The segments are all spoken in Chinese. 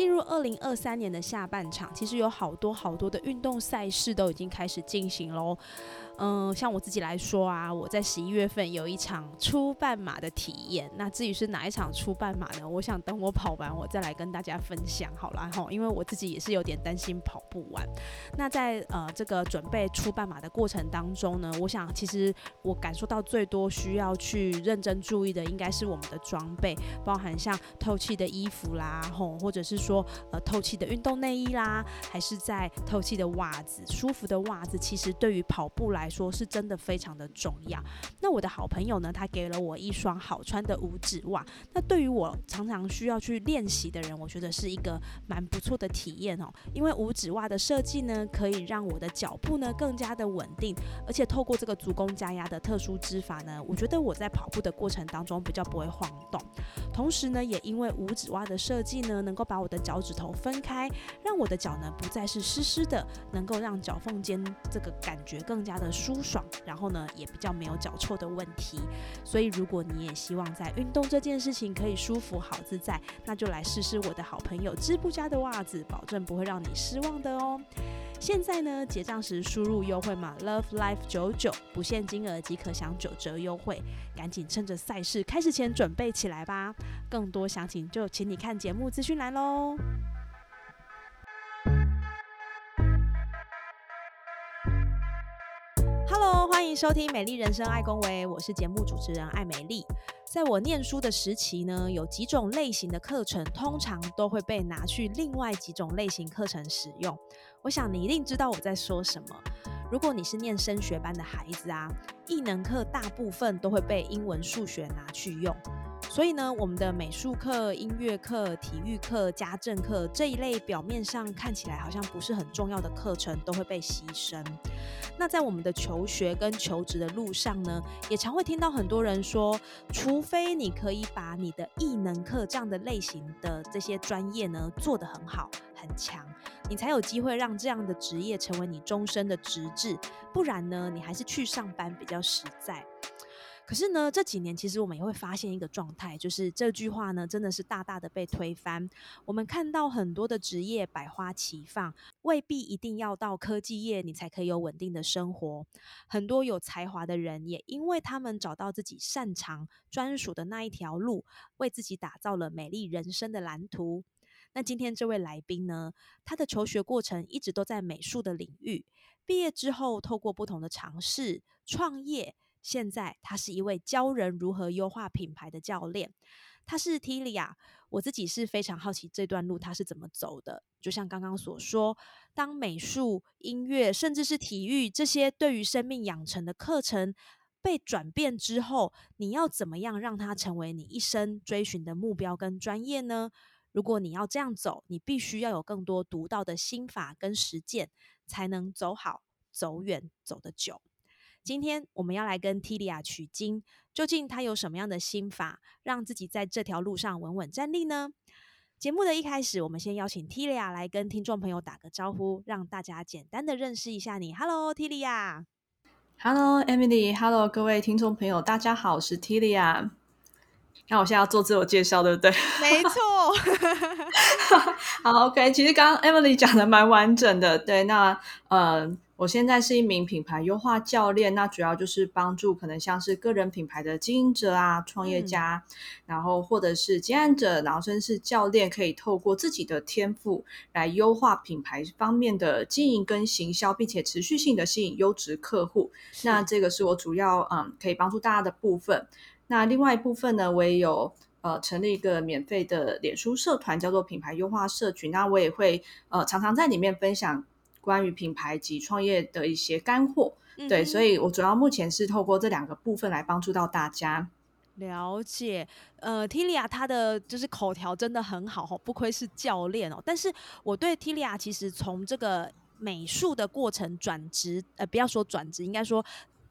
进入二零二三年的下半场，其实有好多好多的运动赛事都已经开始进行喽。嗯，像我自己来说啊，我在十一月份有一场初半马的体验。那至于是哪一场初半马呢？我想等我跑完，我再来跟大家分享好了哈。因为我自己也是有点担心跑不完。那在呃这个准备初半马的过程当中呢，我想其实我感受到最多需要去认真注意的，应该是我们的装备，包含像透气的衣服啦，吼，或者是说呃透气的运动内衣啦，还是在透气的袜子，舒服的袜子，其实对于跑步来说是真的非常的重要。那我的好朋友呢，他给了我一双好穿的五指袜。那对于我常常需要去练习的人，我觉得是一个蛮不错的体验哦。因为五指袜的设计呢，可以让我的脚步呢更加的稳定，而且透过这个足弓加压的特殊织法呢，我觉得我在跑步的过程当中比较不会晃动。同时呢，也因为五指袜的设计呢，能够把我的脚趾头分开，让我的脚呢不再是湿湿的，能够让脚缝间这个感觉更加的。舒爽，然后呢，也比较没有脚臭的问题。所以，如果你也希望在运动这件事情可以舒服好自在，那就来试试我的好朋友织布家的袜子，保证不会让你失望的哦。现在呢，结账时输入优惠码 Love Life 九九，不限金额即可享九折优惠。赶紧趁着赛事开始前准备起来吧！更多详情就请你看节目资讯栏喽。Hello，欢迎收听《美丽人生爱公维》，我是节目主持人艾美丽。在我念书的时期呢，有几种类型的课程，通常都会被拿去另外几种类型课程使用。我想你一定知道我在说什么。如果你是念升学班的孩子啊，艺能课大部分都会被英文、数学拿去用。所以呢，我们的美术课、音乐课、体育课、家政课这一类表面上看起来好像不是很重要的课程，都会被牺牲。那在我们的求学跟求职的路上呢，也常会听到很多人说，除非你可以把你的艺能课这样的类型的这些专业呢做得很好很强，你才有机会让这样的职业成为你终身的职志，不然呢，你还是去上班比较实在。可是呢，这几年其实我们也会发现一个状态，就是这句话呢，真的是大大的被推翻。我们看到很多的职业百花齐放，未必一定要到科技业你才可以有稳定的生活。很多有才华的人，也因为他们找到自己擅长、专属的那一条路，为自己打造了美丽人生的蓝图。那今天这位来宾呢，他的求学过程一直都在美术的领域，毕业之后透过不同的尝试创业。现在他是一位教人如何优化品牌的教练，他是 Tilia。我自己是非常好奇这段路他是怎么走的。就像刚刚所说，当美术、音乐，甚至是体育这些对于生命养成的课程被转变之后，你要怎么样让它成为你一生追寻的目标跟专业呢？如果你要这样走，你必须要有更多独到的心法跟实践，才能走好、走远、走得久。今天我们要来跟 Tilia 取经，究竟他有什么样的心法，让自己在这条路上稳稳站立呢？节目的一开始，我们先邀请 Tilia 来跟听众朋友打个招呼，让大家简单的认识一下你。Hello，Tilia。Hello，Emily。Hello，各位听众朋友，大家好，我是 Tilia。那我现在要做自我介绍，对不对？没错。好，OK。其实刚刚 Emily 讲的蛮完整的，对。那呃。我现在是一名品牌优化教练，那主要就是帮助可能像是个人品牌的经营者啊、创业家，然后或者是接案者，然后甚至是教练，可以透过自己的天赋来优化品牌方面的经营跟行销，并且持续性的吸引优质客户。那这个是我主要嗯可以帮助大家的部分。那另外一部分呢，我也有呃成立一个免费的脸书社团，叫做品牌优化社群。那我也会呃常常在里面分享。关于品牌及创业的一些干货，对，所以我主要目前是透过这两个部分来帮助到大家。了解，呃，Tilia 她的就是口条真的很好哦，不愧是教练哦。但是我对 Tilia 其实从这个美术的过程转职，呃，不要说转职，应该说。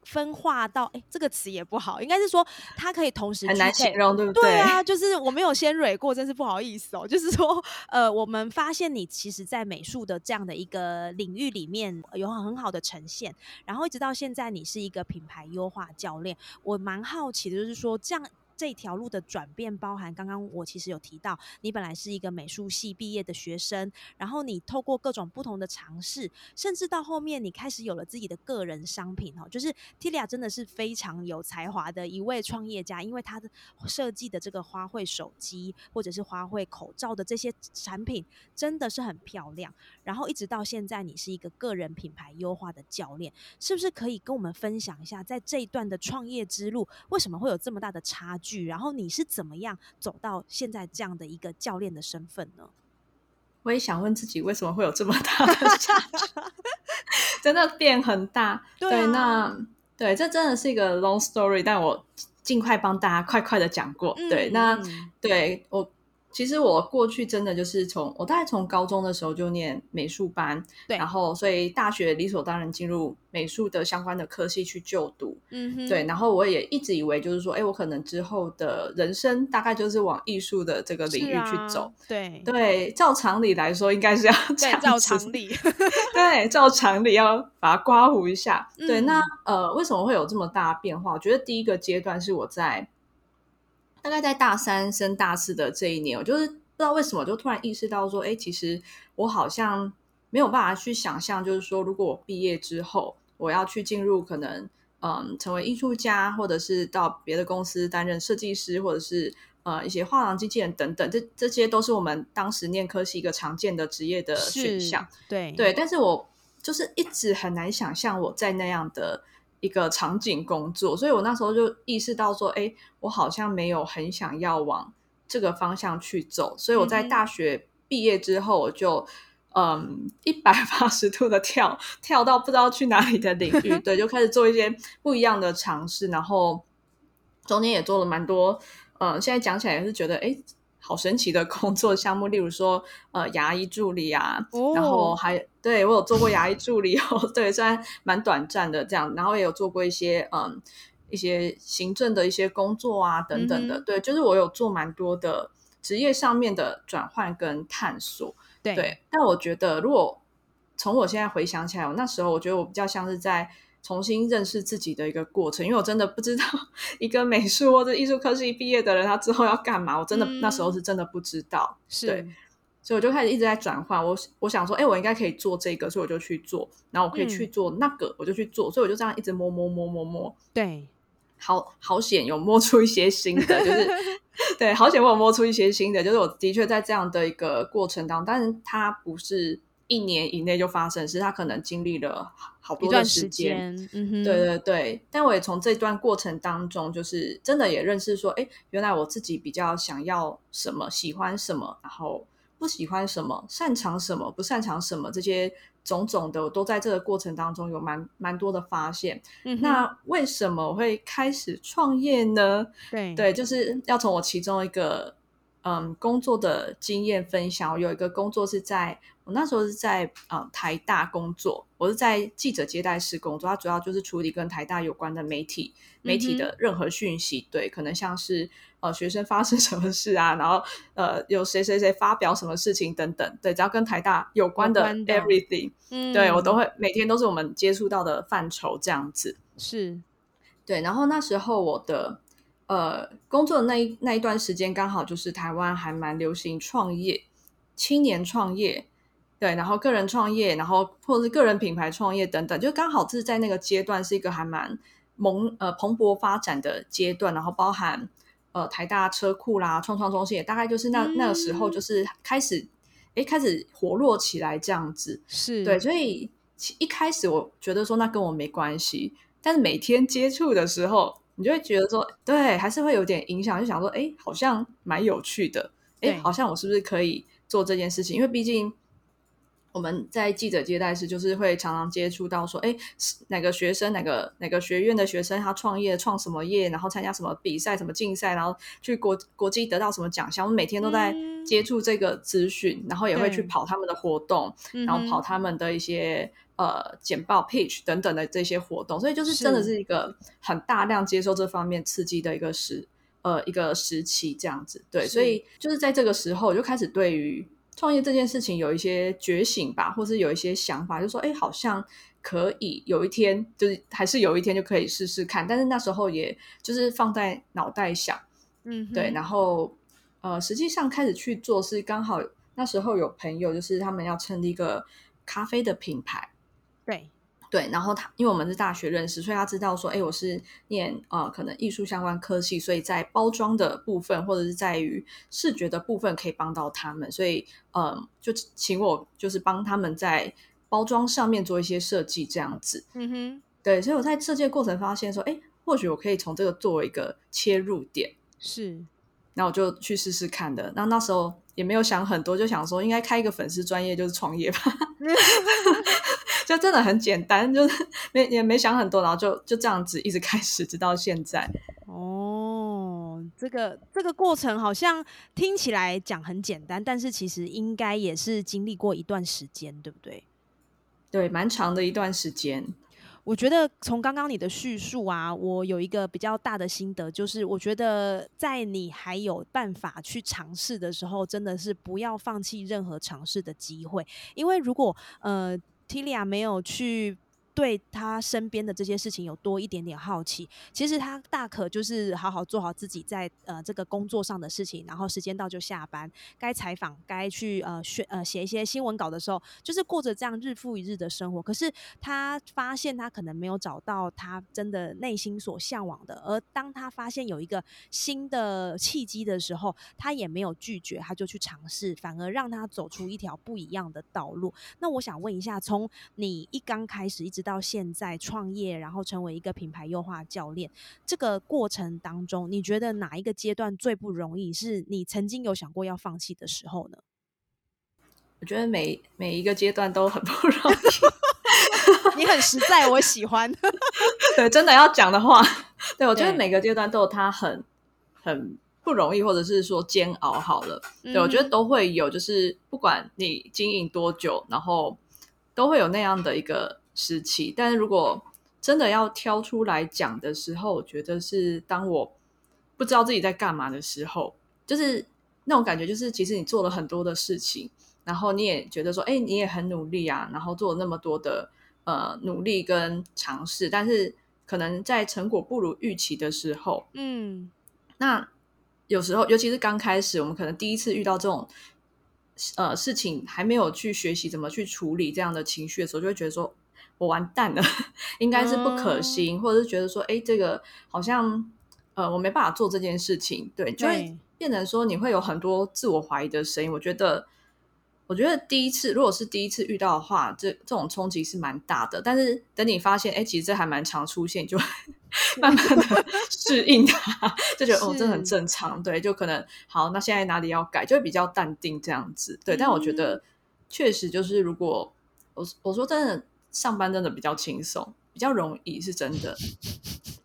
分化到哎，这个词也不好，应该是说它可以同时很难形容，对不对？对 啊，就是我没有先蕊过，真是不好意思哦。就是说，呃，我们发现你其实，在美术的这样的一个领域里面有很好的呈现，然后一直到现在，你是一个品牌优化教练，我蛮好奇的，就是说这样。这条路的转变包含，刚刚我其实有提到，你本来是一个美术系毕业的学生，然后你透过各种不同的尝试，甚至到后面你开始有了自己的个人商品哦，就是 Tilia 真的是非常有才华的一位创业家，因为他的设计的这个花卉手机或者是花卉口罩的这些产品真的是很漂亮，然后一直到现在你是一个个人品牌优化的教练，是不是可以跟我们分享一下，在这一段的创业之路，为什么会有这么大的差距？然后你是怎么样走到现在这样的一个教练的身份呢？我也想问自己，为什么会有这么大的差距？真的变很大。对，那对，这真的是一个 long story，但我尽快帮大家快快的讲过。对，那对我。其实我过去真的就是从我大概从高中的时候就念美术班，对，然后所以大学理所当然进入美术的相关的科系去就读，嗯哼，对，然后我也一直以为就是说，哎，我可能之后的人生大概就是往艺术的这个领域去走，对对，照常理来说应该是要这样，照常理，对，照常理要把它刮胡一下，对，那呃，为什么会有这么大变化？我觉得第一个阶段是我在。大概在大三升大四的这一年，我就是不知道为什么，就突然意识到说，哎，其实我好像没有办法去想象，就是说，如果我毕业之后，我要去进入可能，嗯，成为艺术家，或者是到别的公司担任设计师，或者是呃一些画廊经纪人等等，这这些都是我们当时念科系一个常见的职业的选项。对对，但是我就是一直很难想象我在那样的。一个场景工作，所以我那时候就意识到说，哎，我好像没有很想要往这个方向去走，所以我在大学毕业之后，我就嗯一百八十度的跳，跳到不知道去哪里的领域，对，就开始做一些不一样的尝试，然后中间也做了蛮多，嗯，现在讲起来也是觉得，哎。好神奇的工作项目，例如说，呃，牙医助理啊，然后还对我有做过牙医助理哦，对，虽然蛮短暂的这样，然后也有做过一些嗯一些行政的一些工作啊等等的，对，就是我有做蛮多的职业上面的转换跟探索，对，但我觉得如果从我现在回想起来，我那时候我觉得我比较像是在。重新认识自己的一个过程，因为我真的不知道 一个美术或者艺术科系毕业的人，他之后要干嘛。我真的那时候是真的不知道，对，所以我就开始一直在转换。我我想说，哎，我应该可以做这个，所以我就去做。然后我可以去做那个，我就去做。所以我就这样一直摸摸摸摸摸。对，好好险有摸出一些新的，就是对，好险我有摸出一些新的，就是我的确在这样的一个过程当中，但是它不是。一年以内就发生，是他可能经历了好多段时间，对对对。但我也从这段过程当中，就是真的也认识说，哎，原来我自己比较想要什么，喜欢什么，然后不喜欢什么，擅长什么，不擅长什么，这些种种的，我都在这个过程当中有蛮蛮多的发现。那为什么会开始创业呢？对对，就是要从我其中一个。嗯，工作的经验分享，我有一个工作是在我那时候是在呃台大工作，我是在记者接待室工作，它主要就是处理跟台大有关的媒体媒体的任何讯息，对，可能像是呃学生发生什么事啊，然后呃有谁谁谁发表什么事情等等，对，只要跟台大有关的 everything，嗯，对我都。会每天都是我们接触到的范畴这样子，是。对，然后那时候我的。呃，工作的那一那一段时间，刚好就是台湾还蛮流行创业，青年创业，对，然后个人创业，然后或者是个人品牌创业等等，就刚好是在那个阶段是一个还蛮萌呃蓬勃发展的阶段，然后包含呃台大车库啦、创创中心，也大概就是那那个时候就是开始哎开始活络起来这样子，是对，所以一开始我觉得说那跟我没关系，但是每天接触的时候。你就会觉得说，对，还是会有点影响，就想说，哎，好像蛮有趣的，哎，好像我是不是可以做这件事情？因为毕竟我们在记者接待时，就是会常常接触到说，哎，哪个学生，哪个哪个学院的学生，他创业创什么业，然后参加什么比赛、什么竞赛，然后去国国际得到什么奖项。我们每天都在接触这个资讯，然后也会去跑他们的活动，然后跑他们的一些呃简报、pitch 等等的这些活动。所以就是真的是一个很大量接受这方面刺激的一个时呃一个时期这样子。对，所以就是在这个时候就开始对于。创业这件事情有一些觉醒吧，或是有一些想法，就说哎，好像可以有一天，就是还是有一天就可以试试看。但是那时候也就是放在脑袋想，嗯，对。然后呃，实际上开始去做是刚好那时候有朋友，就是他们要成立一个咖啡的品牌，对。对，然后他因为我们是大学认识，所以他知道说，哎，我是念呃可能艺术相关科系，所以在包装的部分或者是在于视觉的部分可以帮到他们，所以嗯，就请我就是帮他们在包装上面做一些设计这样子。嗯哼，对，所以我在设计过程发现说，哎，或许我可以从这个作为一个切入点，是，那我就去试试看的。那那时候也没有想很多，就想说应该开一个粉丝专业就是创业吧。就真的很简单，就是 没也没想很多，然后就就这样子一直开始，直到现在。哦，这个这个过程好像听起来讲很简单，但是其实应该也是经历过一段时间，对不对？对，蛮长的一段时间。我觉得从刚刚你的叙述啊，我有一个比较大的心得，就是我觉得在你还有办法去尝试的时候，真的是不要放弃任何尝试的机会，因为如果呃。Tilia 没有去。对他身边的这些事情有多一点点好奇，其实他大可就是好好做好自己在呃这个工作上的事情，然后时间到就下班，该采访该去呃写呃写一些新闻稿的时候，就是过着这样日复一日的生活。可是他发现他可能没有找到他真的内心所向往的，而当他发现有一个新的契机的时候，他也没有拒绝，他就去尝试，反而让他走出一条不一样的道路。那我想问一下，从你一刚开始一直到到现在创业，然后成为一个品牌优化教练，这个过程当中，你觉得哪一个阶段最不容易？是你曾经有想过要放弃的时候呢？我觉得每每一个阶段都很不容易。你很实在，我喜欢。对，真的要讲的话，对我觉得每个阶段都有它很很不容易，或者是说煎熬。好了，对我觉得都会有，就是不管你经营多久，然后都会有那样的一个。时期，但是如果真的要挑出来讲的时候，我觉得是当我不知道自己在干嘛的时候，就是那种感觉，就是其实你做了很多的事情，然后你也觉得说，哎，你也很努力啊，然后做了那么多的呃努力跟尝试，但是可能在成果不如预期的时候，嗯，那有时候，尤其是刚开始，我们可能第一次遇到这种呃事情，还没有去学习怎么去处理这样的情绪的时候，就会觉得说。我完蛋了，应该是不可行，或者是觉得说，哎，这个好像，呃，我没办法做这件事情，对，就会变成说，你会有很多自我怀疑的声音。我觉得，我觉得第一次，如果是第一次遇到的话，这这种冲击是蛮大的。但是等你发现，哎，其实这还蛮常出现，就慢慢的适应它，就觉得哦，这很正常，对，就可能好，那现在哪里要改，就会比较淡定这样子，对。但我觉得，确实就是，如果我我说真的。上班真的比较轻松，比较容易，是真的。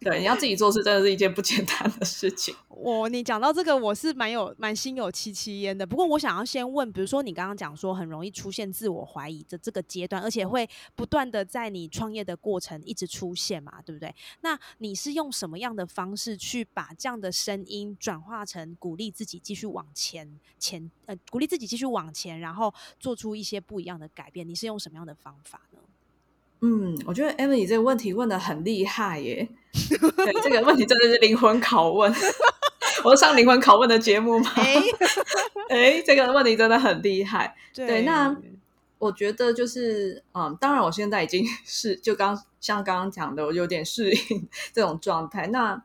对，你要自己做事，真的是一件不简单的事情。我，你讲到这个，我是蛮有蛮心有戚戚焉的。不过，我想要先问，比如说你刚刚讲说很容易出现自我怀疑的这个阶段，而且会不断的在你创业的过程一直出现嘛，对不对？那你是用什么样的方式去把这样的声音转化成鼓励自己继续往前前呃，鼓励自己继续往前，然后做出一些不一样的改变？你是用什么样的方法呢？嗯，我觉得 Emily 这个问题问的很厉害耶，对这个问题真的是灵魂拷问。我上灵魂拷问的节目吗？哎，这个问题真的很厉害。对，那我觉得就是，嗯，当然我现在已经 是就刚像刚刚讲的，我有点适应 这种状态。那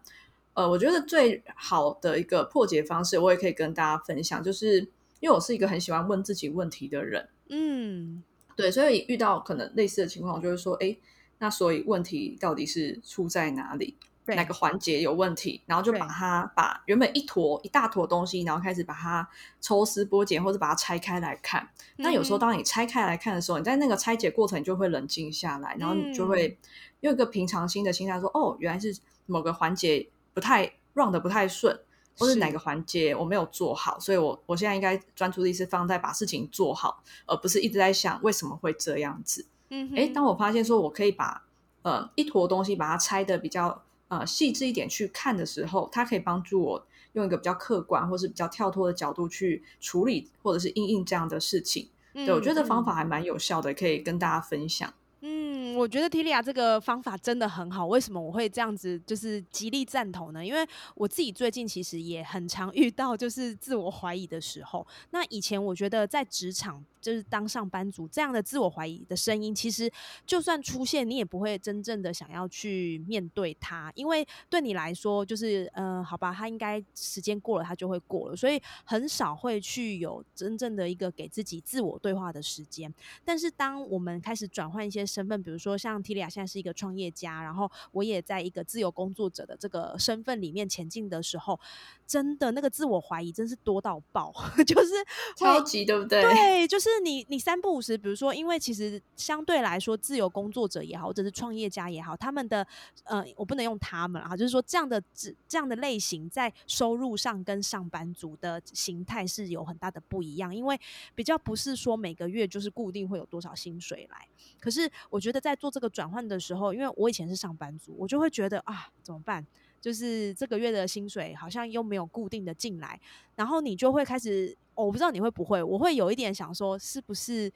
呃，我觉得最好的一个破解方式，我也可以跟大家分享，就是因为我是一个很喜欢问自己问题的人。嗯。对，所以遇到可能类似的情况，就是说，哎，那所以问题到底是出在哪里？哪个环节有问题，然后就把它把原本一坨一大坨东西，然后开始把它抽丝剥茧，或者把它拆开来看。那有时候当你拆开来看的时候，你在那个拆解过程，你就会冷静下来，然后你就会用一个平常心的心态说：“哦，原来是某个环节不太 run 的不太顺，或是哪个环节我没有做好，所以我我现在应该专注力是放在把事情做好，而不是一直在想为什么会这样子。”嗯，哎，当我发现说我可以把呃一坨东西把它拆的比较。呃，细致一点去看的时候，它可以帮助我用一个比较客观或是比较跳脱的角度去处理或者是应应这样的事情。对我觉得方法还蛮有效的，可以跟大家分享。嗯，我觉得 t i l i a 这个方法真的很好。为什么我会这样子就是极力赞同呢？因为我自己最近其实也很常遇到就是自我怀疑的时候。那以前我觉得在职场。就是当上班族这样的自我怀疑的声音，其实就算出现，你也不会真正的想要去面对它，因为对你来说，就是呃，好吧，他应该时间过了，他就会过了，所以很少会去有真正的一个给自己自我对话的时间。但是，当我们开始转换一些身份，比如说像 Tilia 现在是一个创业家，然后我也在一个自由工作者的这个身份里面前进的时候，真的那个自我怀疑真是多到爆，就是超级对不对？对，就是。是你，你三不五时，比如说，因为其实相对来说，自由工作者也好，或者是创业家也好，他们的呃，我不能用他们啊，就是说这样的这这样的类型，在收入上跟上班族的形态是有很大的不一样，因为比较不是说每个月就是固定会有多少薪水来。可是我觉得在做这个转换的时候，因为我以前是上班族，我就会觉得啊，怎么办？就是这个月的薪水好像又没有固定的进来，然后你就会开始，我不知道你会不会，我会有一点想说，是不是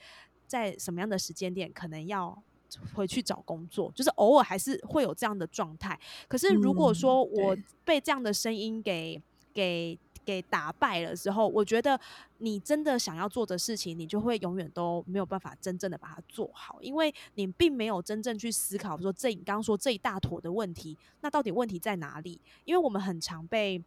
在什么样的时间点可能要回去找工作，就是偶尔还是会有这样的状态。可是如果说我被这样的声音给给。给打败了之后，我觉得你真的想要做的事情，你就会永远都没有办法真正的把它做好，因为你并没有真正去思考说这你刚刚说这一大坨的问题，那到底问题在哪里？因为我们很常被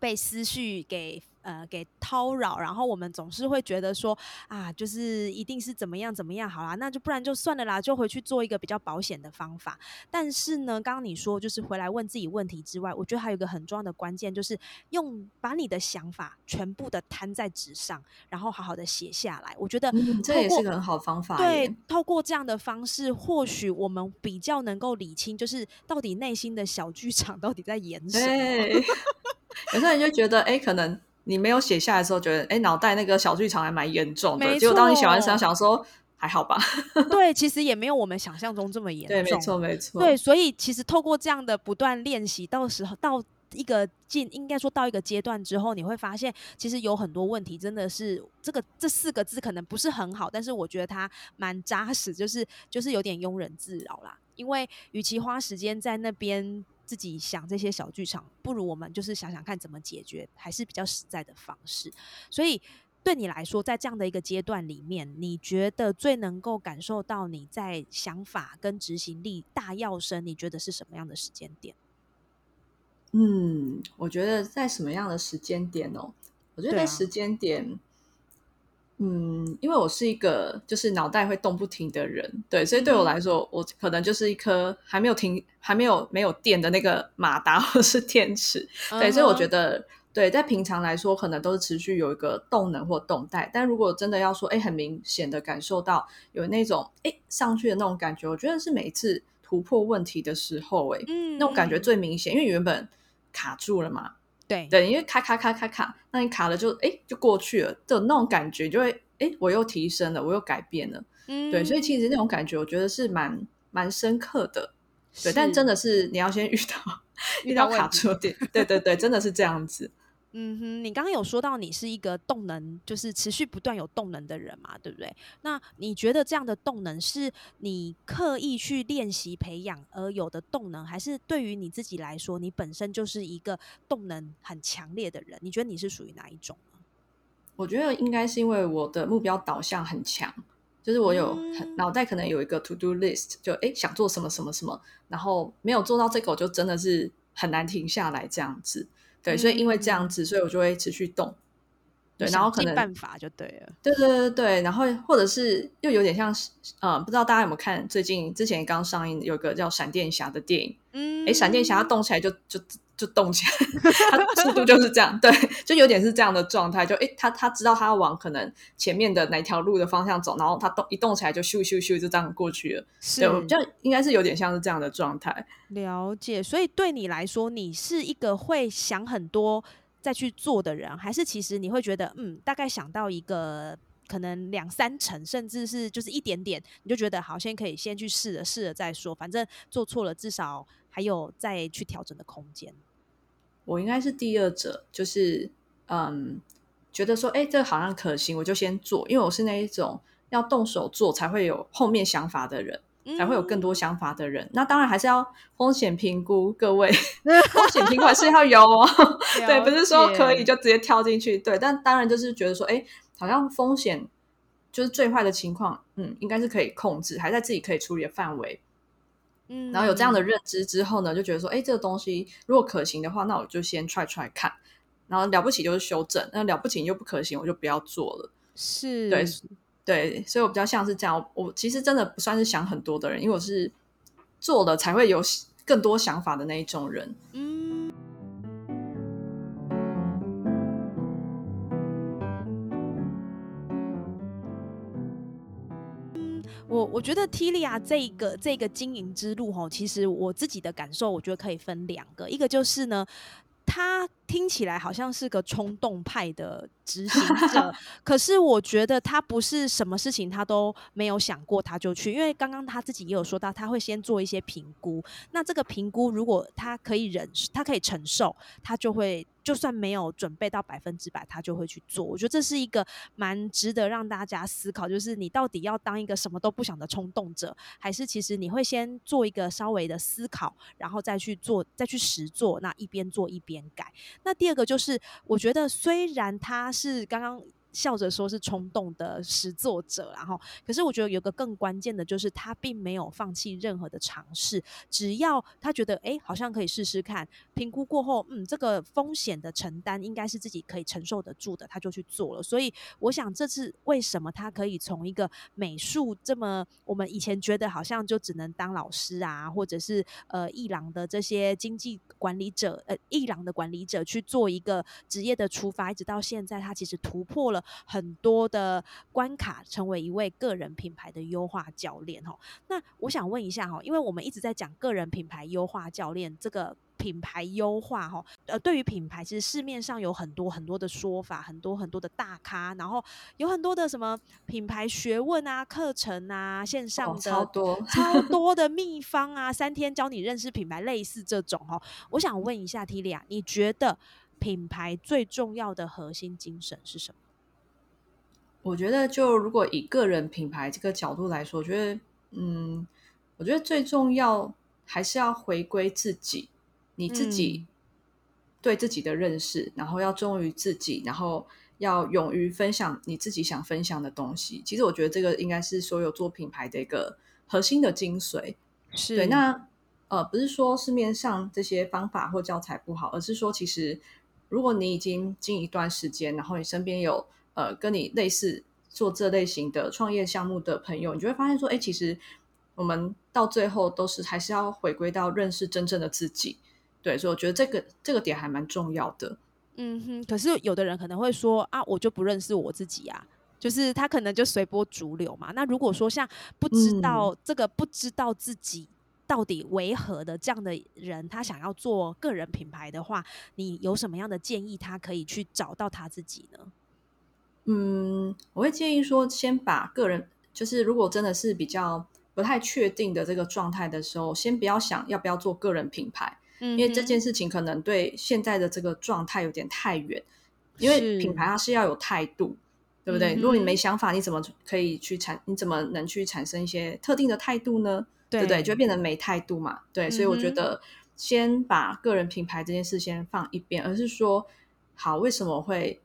被思绪给。呃，给叨扰，然后我们总是会觉得说啊，就是一定是怎么样怎么样，好啦，那就不然就算了啦，就回去做一个比较保险的方法。但是呢，刚刚你说就是回来问自己问题之外，我觉得还有一个很重要的关键，就是用把你的想法全部的摊在纸上，然后好好的写下来。我觉得这也是个很好方法。对，透过这样的方式，或许我们比较能够理清，就是到底内心的小剧场到底在演什么。有时候你就觉得，哎，可能。你没有写下来的时候，觉得哎，脑袋那个小剧场还蛮严重的。结果当你写完，想想说还好吧。对，其实也没有我们想象中这么严重。对，没错，没错。对，所以其实透过这样的不断练习，到时候到一个进，应该说到一个阶段之后，你会发现，其实有很多问题真的是这个这四个字可能不是很好，但是我觉得它蛮扎实，就是就是有点庸人自扰啦。因为与其花时间在那边。自己想这些小剧场，不如我们就是想想看怎么解决，还是比较实在的方式。所以对你来说，在这样的一个阶段里面，你觉得最能够感受到你在想法跟执行力大要升，你觉得是什么样的时间点？嗯，我觉得在什么样的时间点哦？我觉得时间点。嗯，因为我是一个就是脑袋会动不停的人，对，所以对我来说，我可能就是一颗还没有停、还没有没有电的那个马达 或是电池，对，所以我觉得，对，在平常来说，可能都是持续有一个动能或动态，但如果真的要说，哎，很明显的感受到有那种哎上去的那种感觉，我觉得是每一次突破问题的时候，哎，那种感觉最明显，因为原本卡住了嘛。对。对，因为卡卡卡卡卡，那你卡了就哎就过去了的那种感觉，就会哎我又提升了，我又改变了，嗯，对，所以其实那种感觉我觉得是蛮蛮深刻的，对，但真的是你要先 遇到遇到卡住点，对对对，真的是这样子。嗯哼，你刚刚有说到你是一个动能，就是持续不断有动能的人嘛，对不对？那你觉得这样的动能是你刻意去练习培养而有的动能，还是对于你自己来说，你本身就是一个动能很强烈的人？你觉得你是属于哪一种呢？我觉得应该是因为我的目标导向很强，就是我有脑袋可能有一个 to do list，就哎想做什么什么什么，然后没有做到这个，我就真的是很难停下来这样子。对，所以因为这样子，所以我就会持续动。对，然后可能办法就对了，对对对对，然后或者是又有点像是呃，不知道大家有没有看最近之前刚上映有个叫闪电侠的电影，嗯，哎，闪电侠动起来就就。就动起来，他速度就是这样，对，就有点是这样的状态。就诶，他他知道他要往可能前面的哪条路的方向走，然后他动一动起来就咻咻咻就这样过去了。是，就应该是有点像是这样的状态。了解，所以对你来说，你是一个会想很多再去做的人，还是其实你会觉得，嗯，大概想到一个可能两三成，甚至是就是一点点，你就觉得好，先可以先去试了，试了再说，反正做错了，至少还有再去调整的空间。我应该是第二者，就是嗯，觉得说，哎，这个好像可行，我就先做，因为我是那一种要动手做才会有后面想法的人，才会有更多想法的人。那当然还是要风险评估，各位 风险评估还是要有哦。对，不是说可以就直接跳进去。对，但当然就是觉得说，哎，好像风险就是最坏的情况，嗯，应该是可以控制，还在自己可以处理的范围。然后有这样的认知之后呢，就觉得说，哎，这个东西如果可行的话，那我就先踹踹看。然后了不起就是修正，那了不起又不可行，我就不要做了。是，对，对，所以我比较像是这样。我其实真的不算是想很多的人，因为我是做了才会有更多想法的那一种人。嗯。我我觉得 T 利亚这个这个经营之路哈，其实我自己的感受，我觉得可以分两个，一个就是呢，他听起来好像是个冲动派的执行者，可是我觉得他不是什么事情他都没有想过他就去，因为刚刚他自己也有说到，他会先做一些评估，那这个评估如果他可以忍，他可以承受，他就会。就算没有准备到百分之百，他就会去做。我觉得这是一个蛮值得让大家思考，就是你到底要当一个什么都不想的冲动者，还是其实你会先做一个稍微的思考，然后再去做，再去实做。那一边做一边改。那第二个就是，我觉得虽然他是刚刚。笑着说是冲动的实作者，然后，可是我觉得有个更关键的，就是他并没有放弃任何的尝试，只要他觉得哎，好像可以试试看，评估过后，嗯，这个风险的承担应该是自己可以承受得住的，他就去做了。所以，我想这次为什么他可以从一个美术这么我们以前觉得好像就只能当老师啊，或者是呃艺廊的这些经济管理者，呃艺廊的管理者去做一个职业的出发，一直到现在，他其实突破了。很多的关卡，成为一位个人品牌的优化教练哦。那我想问一下哈，因为我们一直在讲个人品牌优化教练这个品牌优化哈，呃，对于品牌，其实市面上有很多很多的说法，很多很多的大咖，然后有很多的什么品牌学问啊、课程啊、线上的超多超 多的秘方啊，三天教你认识品牌，类似这种哈。我想问一下 T 莉亚，你觉得品牌最重要的核心精神是什么？我觉得，就如果以个人品牌这个角度来说，我觉得，嗯，我觉得最重要还是要回归自己，你自己对自己的认识，然后要忠于自己，然后要勇于分享你自己想分享的东西。其实，我觉得这个应该是所有做品牌的一个核心的精髓。是对，那呃，不是说市面上这些方法或教材不好，而是说，其实如果你已经经一段时间，然后你身边有。呃，跟你类似做这类型的创业项目的朋友，你就会发现说，哎，其实我们到最后都是还是要回归到认识真正的自己。对，所以我觉得这个这个点还蛮重要的。嗯哼，可是有的人可能会说啊，我就不认识我自己啊，就是他可能就随波逐流嘛。那如果说像不知道这个不知道自己到底为何的这样的人，他想要做个人品牌的话，你有什么样的建议，他可以去找到他自己呢？嗯，我会建议说，先把个人，就是如果真的是比较不太确定的这个状态的时候，先不要想要不要做个人品牌，因为这件事情可能对现在的这个状态有点太远。因为品牌它是要有态度，对不对？如果你没想法，你怎么可以去产？你怎么能去产生一些特定的态度呢？对不对？就会变成没态度嘛。对，所以我觉得先把个人品牌这件事先放一边，而是说，好，为什么会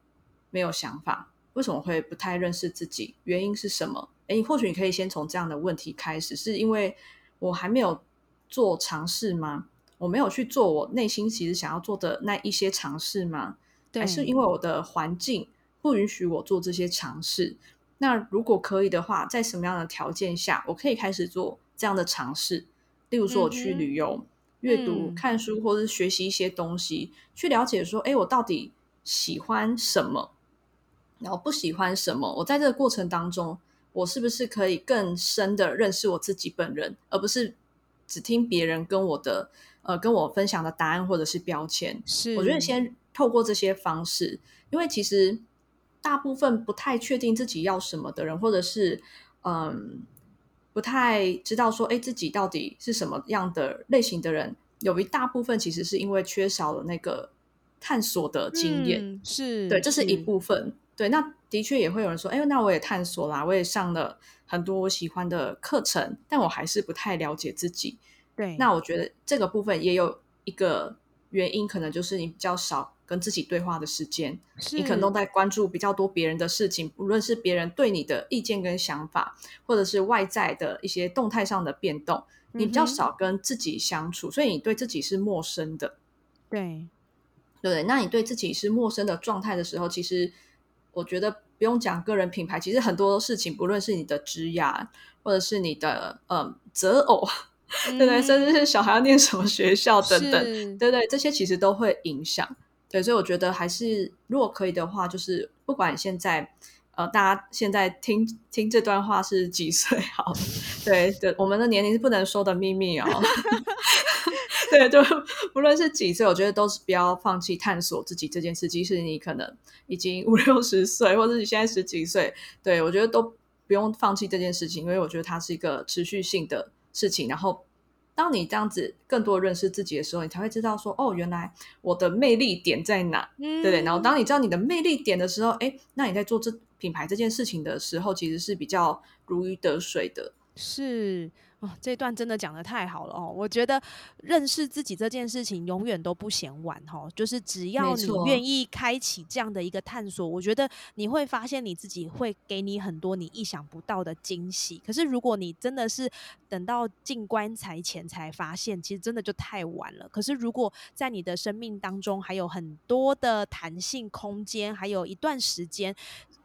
没有想法？为什么会不太认识自己？原因是什么？哎，或许你可以先从这样的问题开始，是因为我还没有做尝试吗？我没有去做我内心其实想要做的那一些尝试吗？还是因为我的环境不允许我做这些尝试？那如果可以的话，在什么样的条件下，我可以开始做这样的尝试？例如说，我去旅游、阅读、看书，或者是学习一些东西，去了解说，哎，我到底喜欢什么，然后不喜欢什么？我在这个过程当中，我是不是可以更深的认识我自己本人，而不是只听别人跟我的呃跟我分享的答案或者是标签？是，我觉得先透过这些方式，因为其实。大部分不太确定自己要什么的人，或者是嗯，不太知道说，哎，自己到底是什么样的类型的人，有一大部分其实是因为缺少了那个探索的经验，是对，这是一部分。对，那的确也会有人说，哎，那我也探索啦，我也上了很多我喜欢的课程，但我还是不太了解自己。对，那我觉得这个部分也有一个原因，可能就是你比较少。跟自己对话的时间，你可能都在关注比较多别人的事情，无论是别人对你的意见跟想法，或者是外在的一些动态上的变动，你比较少跟自己相处，所以你对自己是陌生的。对，对，那你对自己是陌生的状态的时候，其实我觉得不用讲个人品牌，其实很多事情，不论是你的职涯，或者是你的嗯择偶，对对？甚至是小孩要念什么学校等等，对对？这些其实都会影响。对，所以我觉得还是，如果可以的话，就是不管现在，呃，大家现在听听这段话是几岁，好，对对，我们的年龄是不能说的秘密哦。对，就不论是几岁，我觉得都是不要放弃探索自己这件事。即使你可能已经五六十岁，或者你现在十几岁，对我觉得都不用放弃这件事情，因为我觉得它是一个持续性的事情，然后。当你这样子更多认识自己的时候，你才会知道说，哦，原来我的魅力点在哪，对不对？然后当你知道你的魅力点的时候，哎，那你在做这品牌这件事情的时候，其实是比较如鱼得水的。是。这段真的讲的太好了哦！我觉得认识自己这件事情永远都不嫌晚哦，就是只要你愿意开启这样的一个探索，我觉得你会发现你自己会给你很多你意想不到的惊喜。可是如果你真的是等到进棺材前才发现，其实真的就太晚了。可是如果在你的生命当中还有很多的弹性空间，还有一段时间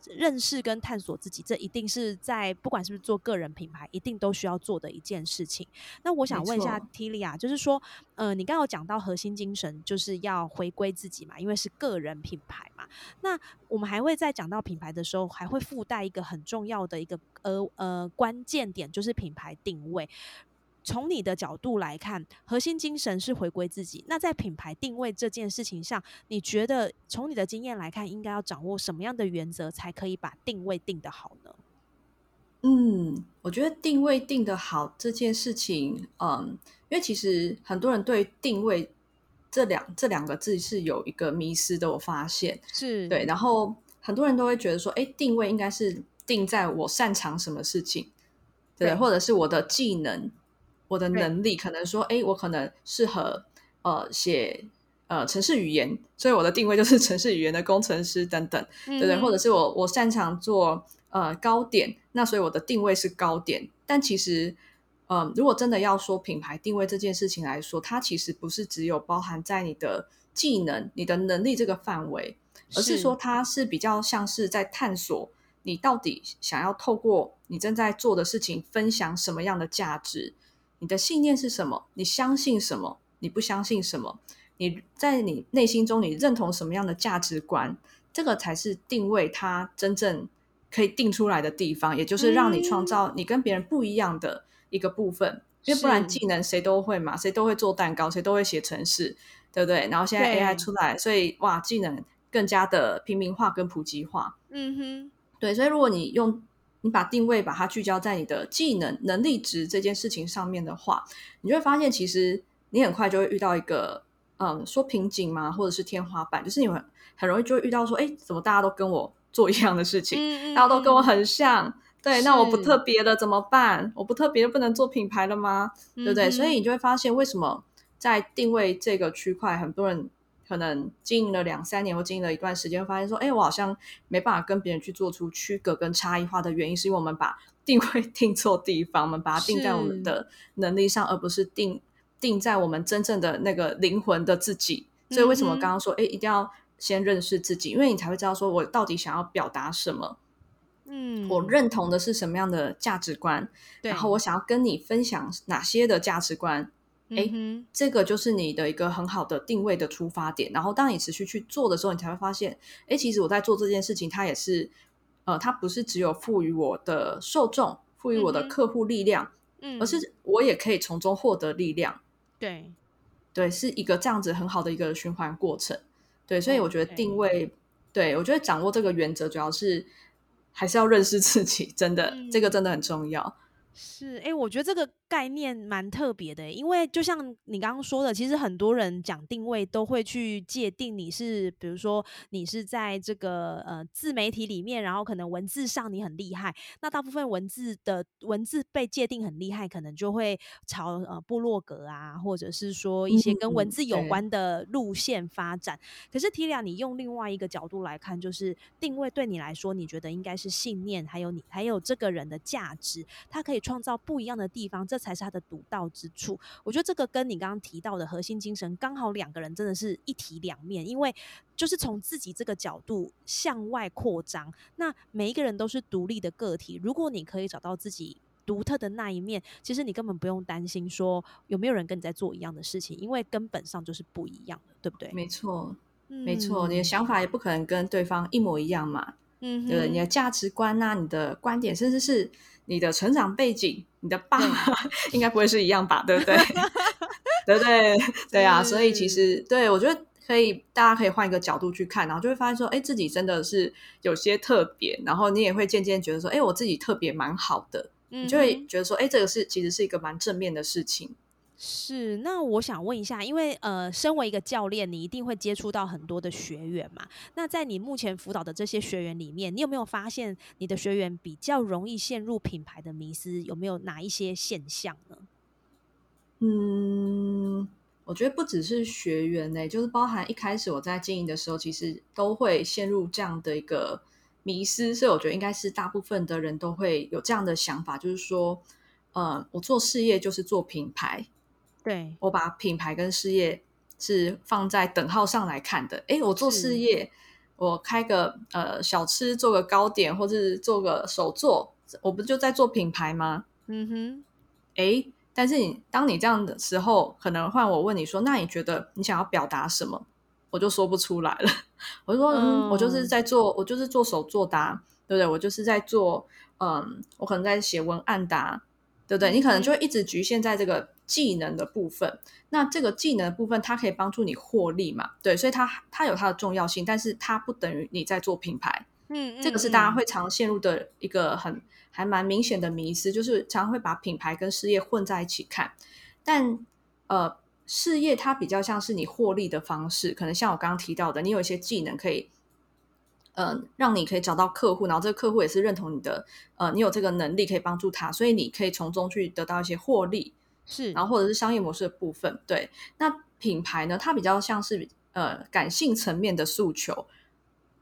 认识跟探索自己，这一定是在不管是不是做个人品牌，一定都需要做的一件。件事情，那我想问一下 Tilia，就是说，呃，你刚刚讲到核心精神就是要回归自己嘛，因为是个人品牌嘛。那我们还会在讲到品牌的时候，还会附带一个很重要的一个呃呃关键点，就是品牌定位。从你的角度来看，核心精神是回归自己。那在品牌定位这件事情上，你觉得从你的经验来看，应该要掌握什么样的原则，才可以把定位定得好呢？嗯，我觉得定位定的好这件事情，嗯，因为其实很多人对定位这两这两个字是有一个迷失的，我发现是对，然后很多人都会觉得说，哎，定位应该是定在我擅长什么事情，对，或者是我的技能、我的能力，可能说，哎，我可能适合呃写呃城市语言，所以我的定位就是城市语言的工程师等等，对对？或者是我我擅长做。呃，高点，那所以我的定位是高点。但其实，嗯，如果真的要说品牌定位这件事情来说，它其实不是只有包含在你的技能、你的能力这个范围，而是说它是比较像是在探索你到底想要透过你正在做的事情分享什么样的价值，你的信念是什么，你相信什么，你不相信什么，你在你内心中你认同什么样的价值观，这个才是定位它真正。可以定出来的地方，也就是让你创造你跟别人不一样的一个部分，因为不然技能谁都会嘛，谁都会做蛋糕，谁都会写程式，对不对？然后现在 AI 出来，所以哇，技能更加的平民化跟普及化。嗯哼，对，所以如果你用你把定位把它聚焦在你的技能能力值这件事情上面的话，你就会发现其实你很快就会遇到一个嗯，说瓶颈嘛，或者是天花板，就是你们很容易就会遇到说，哎，怎么大家都跟我。做一样的事情，大家都跟我很像，对，那我不特别的怎么办？我不特别不能做品牌了吗？对不对？所以你就会发现，为什么在定位这个区块，很多人可能经营了两三年或经营了一段时间，发现说，哎，我好像没办法跟别人去做出区隔跟差异化的原因，是因为我们把定位定错地方，我们把它定在我们的能力上，而不是定定在我们真正的那个灵魂的自己。所以为什么刚刚说，哎，一定要。先认识自己，因为你才会知道说我到底想要表达什么。嗯，我认同的是什么样的价值观，然后我想要跟你分享哪些的价值观。哎，这个就是你的一个很好的定位的出发点。然后当你持续去做的时候，你才会发现，哎，其实我在做这件事情，它也是，呃，它不是只有赋予我的受众、赋予我的客户力量，嗯，而是我也可以从中获得力量。对，对，是一个这样子很好的一个循环过程。对，所以我觉得定位，对我觉得掌握这个原则，主要是还是要认识自己，真的，这个真的很重要。是，哎，我觉得这个。概念蛮特别的，因为就像你刚刚说的，其实很多人讲定位都会去界定你是，比如说你是在这个呃自媒体里面，然后可能文字上你很厉害，那大部分文字的文字被界定很厉害，可能就会朝呃部落格啊，或者是说一些跟文字有关的路线发展。可是提亚，你用另外一个角度来看，就是定位对你来说，你觉得应该是信念，还有你还有这个人的价值，它可以创造不一样的地方。这才是他的独到之处。我觉得这个跟你刚刚提到的核心精神，刚好两个人真的是一体两面。因为就是从自己这个角度向外扩张，那每一个人都是独立的个体。如果你可以找到自己独特的那一面，其实你根本不用担心说有没有人跟你在做一样的事情，因为根本上就是不一样的，对不对？没错，没错，你的想法也不可能跟对方一模一样嘛。嗯，对，你的价值观啊，你的观点，甚至是。你的成长背景，你的爸妈 应该不会是一样吧？对不对？对不对？对啊，所以其实对我觉得可以，大家可以换一个角度去看，然后就会发现说，哎，自己真的是有些特别，然后你也会渐渐觉得说，哎，我自己特别蛮好的，你就会觉得说，哎，这个是其实是一个蛮正面的事情。是，那我想问一下，因为呃，身为一个教练，你一定会接触到很多的学员嘛？那在你目前辅导的这些学员里面，你有没有发现你的学员比较容易陷入品牌的迷思？有没有哪一些现象呢？嗯，我觉得不只是学员呢，就是包含一开始我在经营的时候，其实都会陷入这样的一个迷思，所以我觉得应该是大部分的人都会有这样的想法，就是说，呃，我做事业就是做品牌。对我把品牌跟事业是放在等号上来看的。哎，我做事业，我开个呃小吃，做个糕点，或者是做个手作，我不就在做品牌吗？嗯哼。哎，但是你当你这样的时候，可能换我问你说，那你觉得你想要表达什么？我就说不出来了。我就说，嗯，我就是在做，我就是做手作的，对不对？我就是在做，嗯，我可能在写文案的，对不对？你可能就会一直局限在这个。技能的部分，那这个技能的部分，它可以帮助你获利嘛？对，所以它它有它的重要性，但是它不等于你在做品牌。嗯，这个是大家会常陷入的一个很还蛮明显的迷思，就是常常会把品牌跟事业混在一起看。但呃，事业它比较像是你获利的方式，可能像我刚刚提到的，你有一些技能可以。嗯，让你可以找到客户，然后这个客户也是认同你的，呃，你有这个能力可以帮助他，所以你可以从中去得到一些获利。是，然后或者是商业模式的部分，对。那品牌呢？它比较像是呃感性层面的诉求，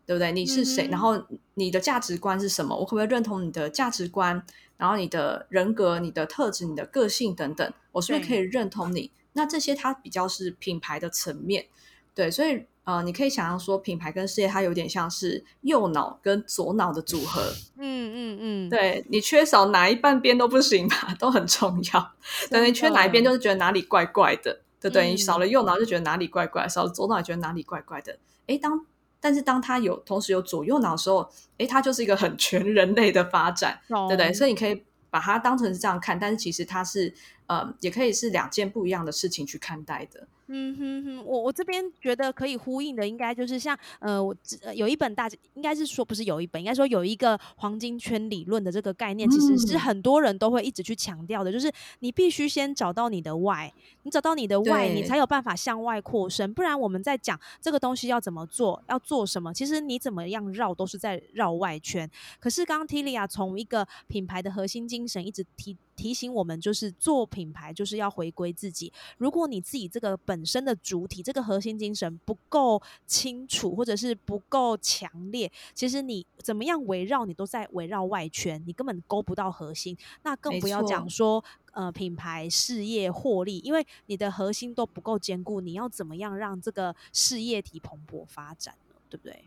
对不对？你是谁？然后你的价值观是什么？我可不可以认同你的价值观？然后你的人格、你的特质、你的个性等等，我是不是可以认同你？那这些它比较是品牌的层面，对。所以呃，你可以想象说，品牌跟事业它有点像是右脑跟左脑的组合。嗯嗯嗯，对你缺少哪一半边都不行吧，都很重要。等你缺哪一边，就是觉得哪里怪怪的，对对？你少了右脑就觉得哪里怪怪，少了左脑也觉得哪里怪怪的。哎，当但是当他有同时有左右脑的时候，哎，他就是一个很全人类的发展，对不对？所以你可以把它当成是这样看，但是其实它是呃，也可以是两件不一样的事情去看待的。嗯哼哼，我我这边觉得可以呼应的，应该就是像呃，我有一本大，应该是说不是有一本，应该说有一个黄金圈理论的这个概念，其实是很多人都会一直去强调的，就是你必须先找到你的 why，你找到你的 why，你才有办法向外扩伸，不然我们在讲这个东西要怎么做，要做什么，其实你怎么样绕都是在绕外圈。可是刚刚 Tilia 从一个品牌的核心精神一直提提醒我们，就是做品牌就是要回归自己，如果你自己这个本本身的主体，这个核心精神不够清楚，或者是不够强烈，其实你怎么样围绕，你都在围绕外圈，你根本勾不到核心。那更不要讲说，呃，品牌事业获利，因为你的核心都不够坚固，你要怎么样让这个事业体蓬勃发展呢？对不对？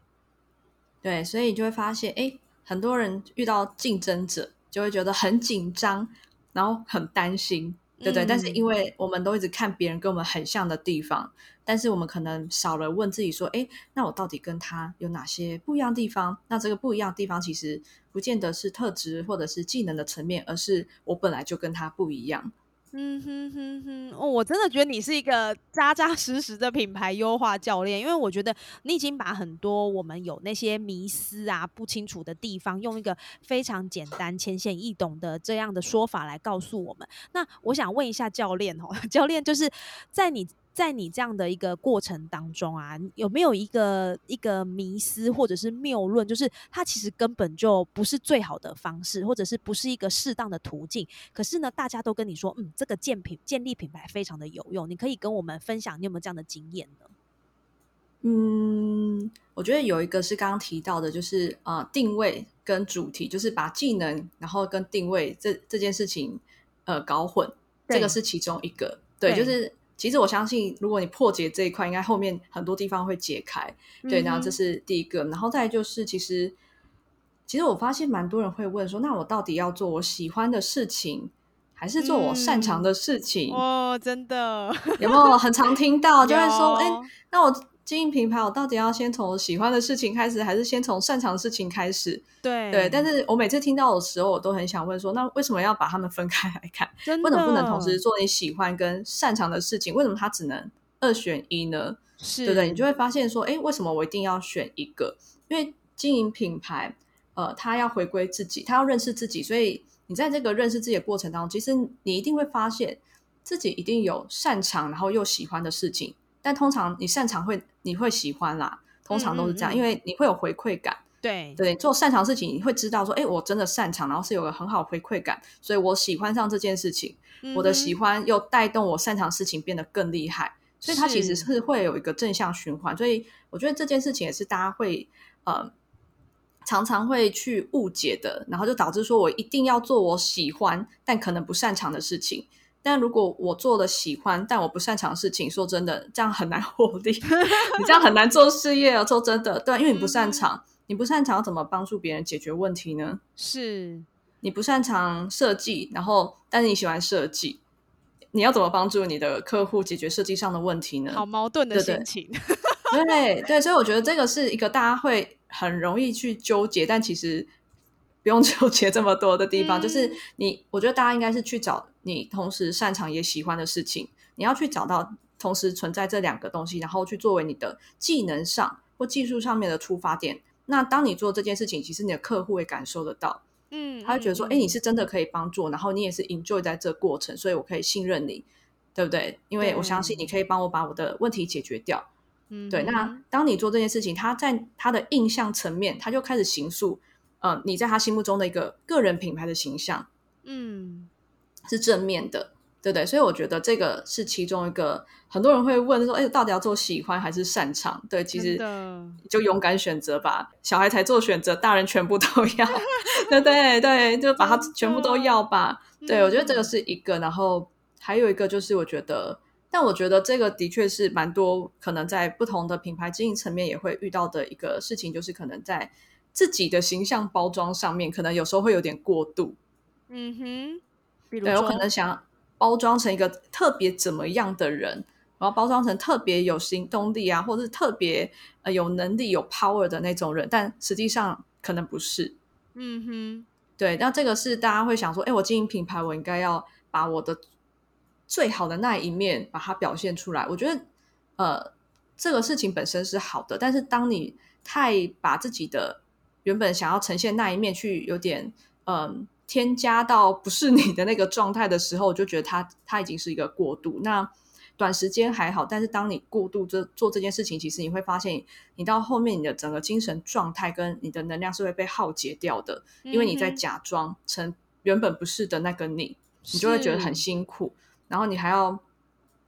对，所以你就会发现，哎，很多人遇到竞争者就会觉得很紧张，然后很担心，对不对？但是因为我们都一直看别人跟我们很像的地方，但是我们可能少了问自己说，哎，那我到底跟他有哪些不一样的地方？那这个不一样的地方其实不见得是特质或者是技能的层面，而是我本来就跟他不一样。嗯哼哼哼，哦，我真的觉得你是一个扎扎实实的品牌优化教练，因为我觉得你已经把很多我们有那些迷思啊、不清楚的地方，用一个非常简单、浅显易懂的这样的说法来告诉我们。那我想问一下教练哦，教练就是在你。在你这样的一个过程当中啊，有没有一个一个迷思或者是谬论，就是它其实根本就不是最好的方式，或者是不是一个适当的途径？可是呢，大家都跟你说，嗯，这个建品建立品牌非常的有用，你可以跟我们分享，你有没有这样的经验呢？嗯，我觉得有一个是刚刚提到的，就是呃，定位跟主题，就是把技能然后跟定位这这件事情呃搞混，这个是其中一个，对，就是。其实我相信，如果你破解这一块，应该后面很多地方会解开。对，然后这是第一个，然后再就是，其实其实我发现蛮多人会问说，那我到底要做我喜欢的事情，还是做我擅长的事情？哦，真的有没有很常听到，就会说，哎，那我。经营品牌，我到底要先从喜欢的事情开始，还是先从擅长的事情开始？对对，但是我每次听到的时候，我都很想问说，那为什么要把他们分开来看？为什么不能同时做你喜欢跟擅长的事情？为什么它只能二选一呢？是，对不对？你就会发现说，哎，为什么我一定要选一个？因为经营品牌，呃，他要回归自己，他要认识自己，所以你在这个认识自己的过程当中，其实你一定会发现自己一定有擅长，然后又喜欢的事情。但通常你擅长会你会喜欢啦，通常都是这样，因为你会有回馈感。对对，做擅长事情你会知道说，哎，我真的擅长，然后是有个很好回馈感，所以我喜欢上这件事情。我的喜欢又带动我擅长事情变得更厉害，所以它其实是会有一个正向循环。所以我觉得这件事情也是大家会呃常常会去误解的，然后就导致说我一定要做我喜欢但可能不擅长的事情。但如果我做了喜欢但我不擅长的事情，说真的，这样很难 获利。你这样很难做事业哦！说真的，对，因为你不擅长，你不擅长怎么帮助别人解决问题呢？是你不擅长设计，然后但是你喜欢设计，你要怎么帮助你的客户解决设计上的问题呢？好矛盾的心情。对对，所以我觉得这个是一个大家会很容易去纠结，但其实。不用纠结这么多的地方，就是你，我觉得大家应该是去找你同时擅长也喜欢的事情。你要去找到同时存在这两个东西，然后去作为你的技能上或技术上面的出发点。那当你做这件事情，其实你的客户会感受得到，嗯，他会觉得说，哎，你是真的可以帮助，然后你也是 enjoy 在这过程，所以我可以信任你，对不对？因为我相信你可以帮我把我的问题解决掉，嗯，对。那当你做这件事情，他在他的印象层面，他就开始行塑。嗯，你在他心目中的一个个人品牌的形象，嗯，是正面的，对不对？所以我觉得这个是其中一个，很多人会问说，哎，到底要做喜欢还是擅长？对，其实就勇敢选择吧。小孩才做选择，大人全部都要，对对对，就把它全部都要吧。对，我觉得这个是一个，然后还有一个就是，我觉得，但我觉得这个的确是蛮多，可能在不同的品牌经营层面也会遇到的一个事情，就是可能在。自己的形象包装上面，可能有时候会有点过度。嗯哼，对我可能想包装成一个特别怎么样的人，然后包装成特别有行动力啊，或者是特别呃有能力、有 power 的那种人，但实际上可能不是。嗯哼，对，那这个是大家会想说，哎，我经营品牌，我应该要把我的最好的那一面把它表现出来。我觉得，呃，这个事情本身是好的，但是当你太把自己的原本想要呈现那一面，去有点嗯添加到不是你的那个状态的时候，我就觉得它它已经是一个过度。那短时间还好，但是当你过度这做这件事情，其实你会发现，你到后面你的整个精神状态跟你的能量是会被耗竭掉的，因为你在假装成原本不是的那个你，你就会觉得很辛苦，然后你还要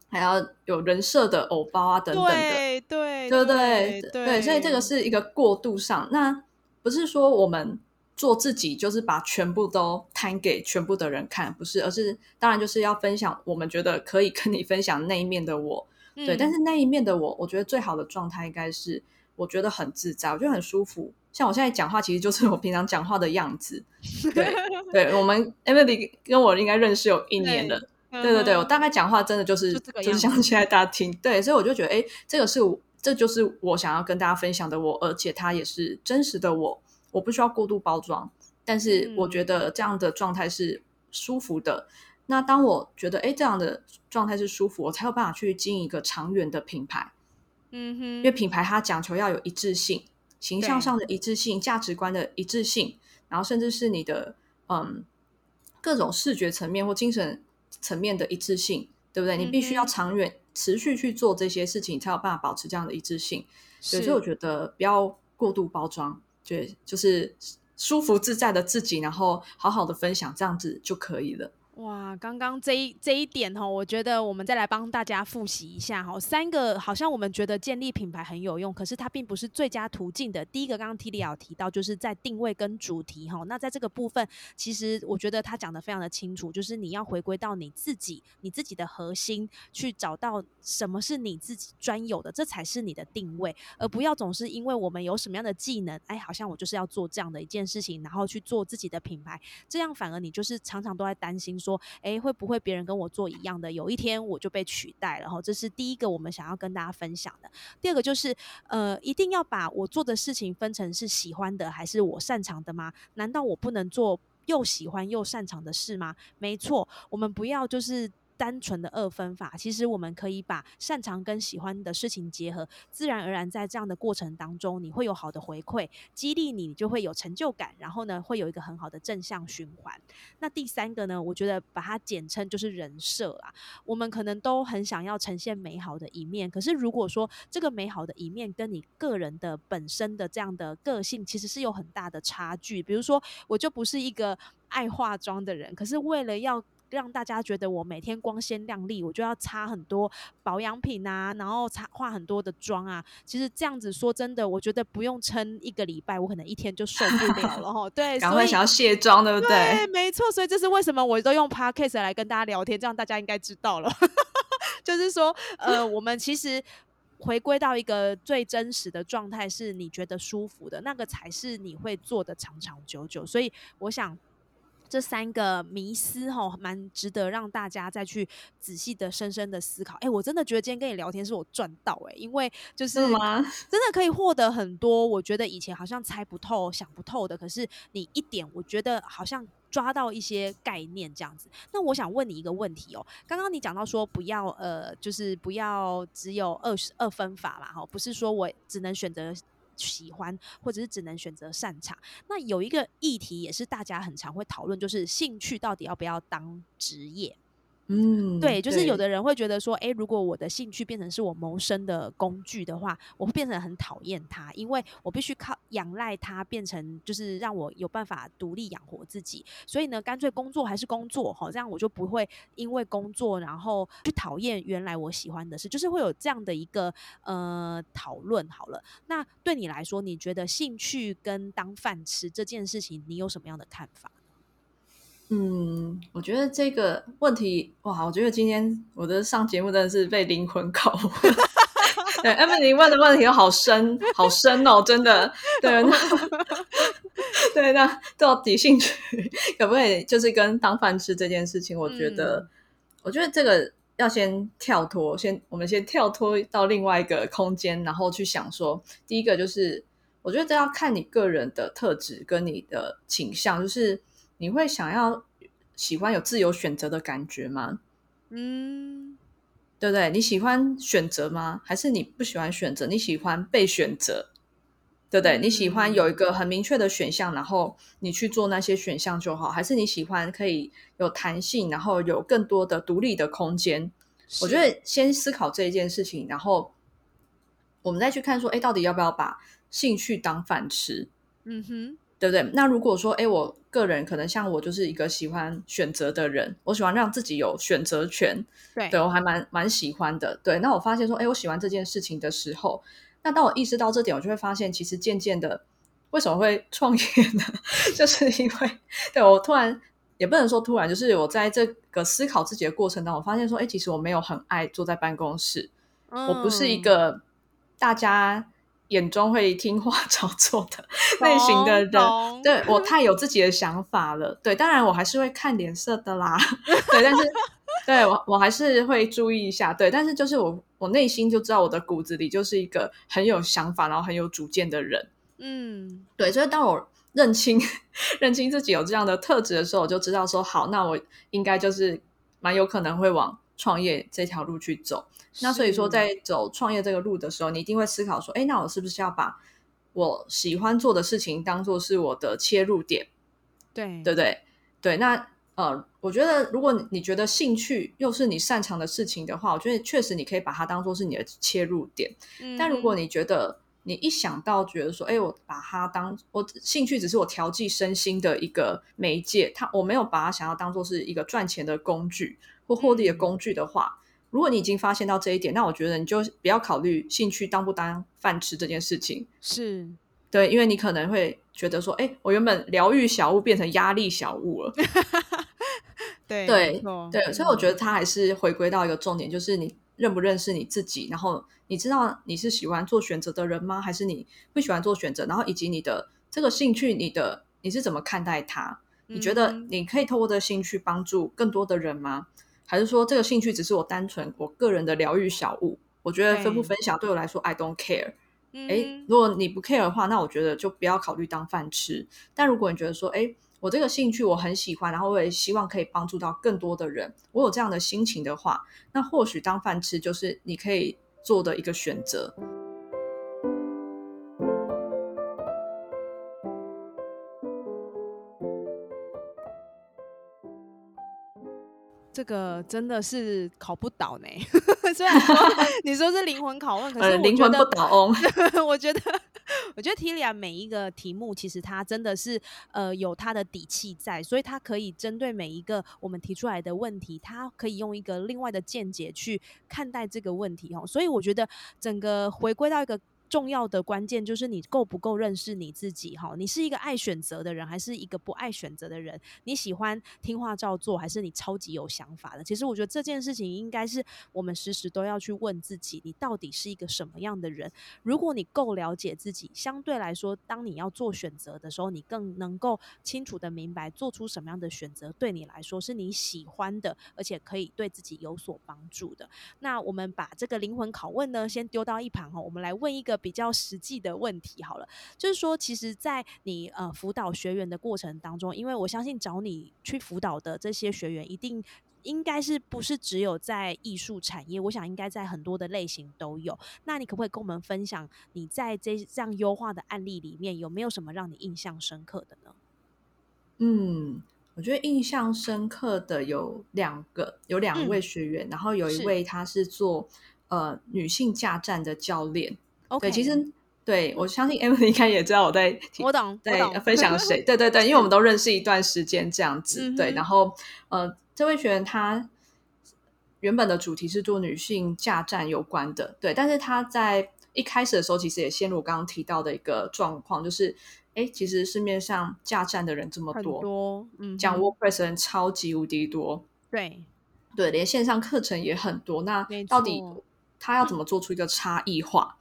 还要有人设的偶包啊等等的，对对对对？对，所以这个是一个过度上。那。不是说我们做自己就是把全部都摊给全部的人看，不是，而是当然就是要分享我们觉得可以跟你分享那一面的我，对。但是那一面的我，我觉得最好的状态应该是我觉得很自在，我觉得很舒服。像我现在讲话，其实就是我平常讲话的样子。对，对我们 Emily 跟我应该认识有一年了。对对对，我大概讲话真的就是就是像现在大家听。对，所以我就觉得，哎，这个是这就是我想要跟大家分享的我，而且它也是真实的我，我不需要过度包装。但是我觉得这样的状态是舒服的。那当我觉得哎这样的状态是舒服，我才有办法去经营一个长远的品牌。嗯哼，因为品牌它讲求要有一致性。形象上的一致性、价值观的一致性，然后甚至是你的嗯各种视觉层面或精神层面的一致性，对不对？你必须要长远持续去做这些事情，才有办法保持这样的一致性。所以我觉得不要过度包装，对，就是舒服自在的自己，然后好好的分享，这样子就可以了。哇，刚刚这一这一点哈，我觉得我们再来帮大家复习一下哈。三个好像我们觉得建立品牌很有用，可是它并不是最佳途径的。第一个，刚刚 T 里有提到，就是在定位跟主题哈。那在这个部分，其实我觉得他讲的非常的清楚，就是你要回归到你自己，你自己的核心，去找到什么是你自己专有的，这才是你的定位，而不要总是因为我们有什么样的技能，哎，好像我就是要做这样的一件事情，然后去做自己的品牌，这样反而你就是常常都在担心。说，哎，会不会别人跟我做一样的？有一天我就被取代了。哈，这是第一个我们想要跟大家分享的。第二个就是，呃，一定要把我做的事情分成是喜欢的还是我擅长的吗？难道我不能做又喜欢又擅长的事吗？没错，我们不要就是。单纯的二分法，其实我们可以把擅长跟喜欢的事情结合，自然而然在这样的过程当中，你会有好的回馈，激励你，你就会有成就感，然后呢，会有一个很好的正向循环。那第三个呢，我觉得把它简称就是人设啊。我们可能都很想要呈现美好的一面，可是如果说这个美好的一面跟你个人的本身的这样的个性，其实是有很大的差距。比如说，我就不是一个爱化妆的人，可是为了要让大家觉得我每天光鲜亮丽，我就要擦很多保养品啊，然后擦化很多的妆啊。其实这样子说真的，我觉得不用撑一个礼拜，我可能一天就受不了了哈。对，赶快想要卸妆，对不对？没错，所以这是为什么我都用 podcast 来跟大家聊天，这样大家应该知道了。就是说，呃，我们其实回归到一个最真实的状态，是你觉得舒服的那个才是你会做的长长久久。所以我想。这三个迷思哈，蛮值得让大家再去仔细的、深深的思考。哎，我真的觉得今天跟你聊天是我赚到哎，因为就是 真的可以获得很多，我觉得以前好像猜不透、想不透的，可是你一点，我觉得好像抓到一些概念这样子。那我想问你一个问题哦，刚刚你讲到说不要呃，就是不要只有二十二分法嘛，哈，不是说我只能选择。喜欢，或者是只能选择擅长。那有一个议题也是大家很常会讨论，就是兴趣到底要不要当职业？嗯，对，就是有的人会觉得说，哎，如果我的兴趣变成是我谋生的工具的话，我会变成很讨厌它，因为我必须靠仰赖它，变成就是让我有办法独立养活自己。所以呢，干脆工作还是工作，好，这样我就不会因为工作然后去讨厌原来我喜欢的事，就是会有这样的一个呃讨论。好了，那对你来说，你觉得兴趣跟当饭吃这件事情，你有什么样的看法？嗯，我觉得这个问题哇，我觉得今天我的上节目真的是被灵魂拷问。对，艾米丽问的问题都好深，好深哦，真的。对，那 对那到底兴趣可不可以就是跟当饭吃这件事情？我觉得，我觉得这个要先跳脱，先我们先跳脱到另外一个空间，然后去想说，第一个就是，我觉得这要看你个人的特质跟你的倾向，就是。你会想要喜欢有自由选择的感觉吗？嗯，对不对？你喜欢选择吗？还是你不喜欢选择？你喜欢被选择，对不对？你喜欢有一个很明确的选项，然后你去做那些选项就好？还是你喜欢可以有弹性，然后有更多的独立的空间？我觉得先思考这一件事情，然后我们再去看说，哎，到底要不要把兴趣当饭吃？嗯哼。对不对？那如果说，哎，我个人可能像我就是一个喜欢选择的人，我喜欢让自己有选择权，对，对我还蛮蛮喜欢的。对，那我发现说，哎，我喜欢这件事情的时候，那当我意识到这点，我就会发现，其实渐渐的，为什么会创业呢？就是因为，对我突然也不能说突然，就是我在这个思考自己的过程当中，我发现说，哎，其实我没有很爱坐在办公室，我不是一个大家。眼中会听话 照做的 类型的人。对我太有自己的想法了。对，当然我还是会看脸色的啦。对，但是对我我还是会注意一下。对，但是就是我我内心就知道我的骨子里就是一个很有想法，然后很有主见的人。嗯，对，所以当我认清认清自己有这样的特质的时候，我就知道说好，那我应该就是蛮有可能会往创业这条路去走。那所以说，在走创业这个路的时候，你一定会思考说，哎，那我是不是要把我喜欢做的事情当做是我的切入点？对，对不对？对，那呃，我觉得如果你觉得兴趣又是你擅长的事情的话，我觉得确实你可以把它当做是你的切入点。但如果你觉得你一想到觉得说，哎，我把它当我兴趣只是我调剂身心的一个媒介，它我没有把它想要当做是一个赚钱的工具或获利的工具的话。如果你已经发现到这一点，那我觉得你就不要考虑兴趣当不当饭吃这件事情。是对，因为你可能会觉得说，哎，我原本疗愈小物变成压力小物了。对对对，所以我觉得它还是回归到一个重点，就是你认不认识你自己，然后你知道你是喜欢做选择的人吗？还是你不喜欢做选择？然后以及你的这个兴趣，你的你是怎么看待它？你觉得你可以透过这兴趣帮助更多的人吗？还是说这个兴趣只是我单纯我个人的疗愈小物？我觉得分不分享对我来说，I don't care。哎，如果你不 care 的话，那我觉得就不要考虑当饭吃。但如果你觉得说，哎，我这个兴趣我很喜欢，然后我也希望可以帮助到更多的人，我有这样的心情的话，那或许当饭吃就是你可以做的一个选择。这个真的是考不倒呢。虽然说 你说是灵魂拷问，可是灵魂不倒翁。我觉得，我觉得 Tilia 每一个题目，其实他真的是呃有他的底气在，所以他可以针对每一个我们提出来的问题，他可以用一个另外的见解去看待这个问题哦。所以我觉得整个回归到一个。重要的关键就是你够不够认识你自己哈？你是一个爱选择的人，还是一个不爱选择的人？你喜欢听话照做，还是你超级有想法的？其实我觉得这件事情应该是我们时时都要去问自己：你到底是一个什么样的人？如果你够了解自己，相对来说，当你要做选择的时候，你更能够清楚的明白做出什么样的选择对你来说是你喜欢的，而且可以对自己有所帮助的。那我们把这个灵魂拷问呢，先丢到一旁哈，我们来问一个。比较实际的问题好了，就是说，其实，在你呃辅导学员的过程当中，因为我相信找你去辅导的这些学员，一定应该是不是只有在艺术产业？我想应该在很多的类型都有。那你可不可以跟我们分享，你在这这样优化的案例里面，有没有什么让你印象深刻的呢？嗯，我觉得印象深刻的有两个，有两位学员，然后有一位他是做呃女性驾站的教练。对，其实对我相信 Emily 应该也知道我在我懂在分享谁，对对对，因为我们都认识一段时间这样子，对。然后呃，这位学员他原本的主题是做女性驾站有关的，对。但是他在一开始的时候，其实也陷入刚刚提到的一个状况，就是哎，其实市面上驾站的人这么多，多，嗯，讲 WordPress 的人超级无敌多，对对，连线上课程也很多。那到底他要怎么做出一个差异化？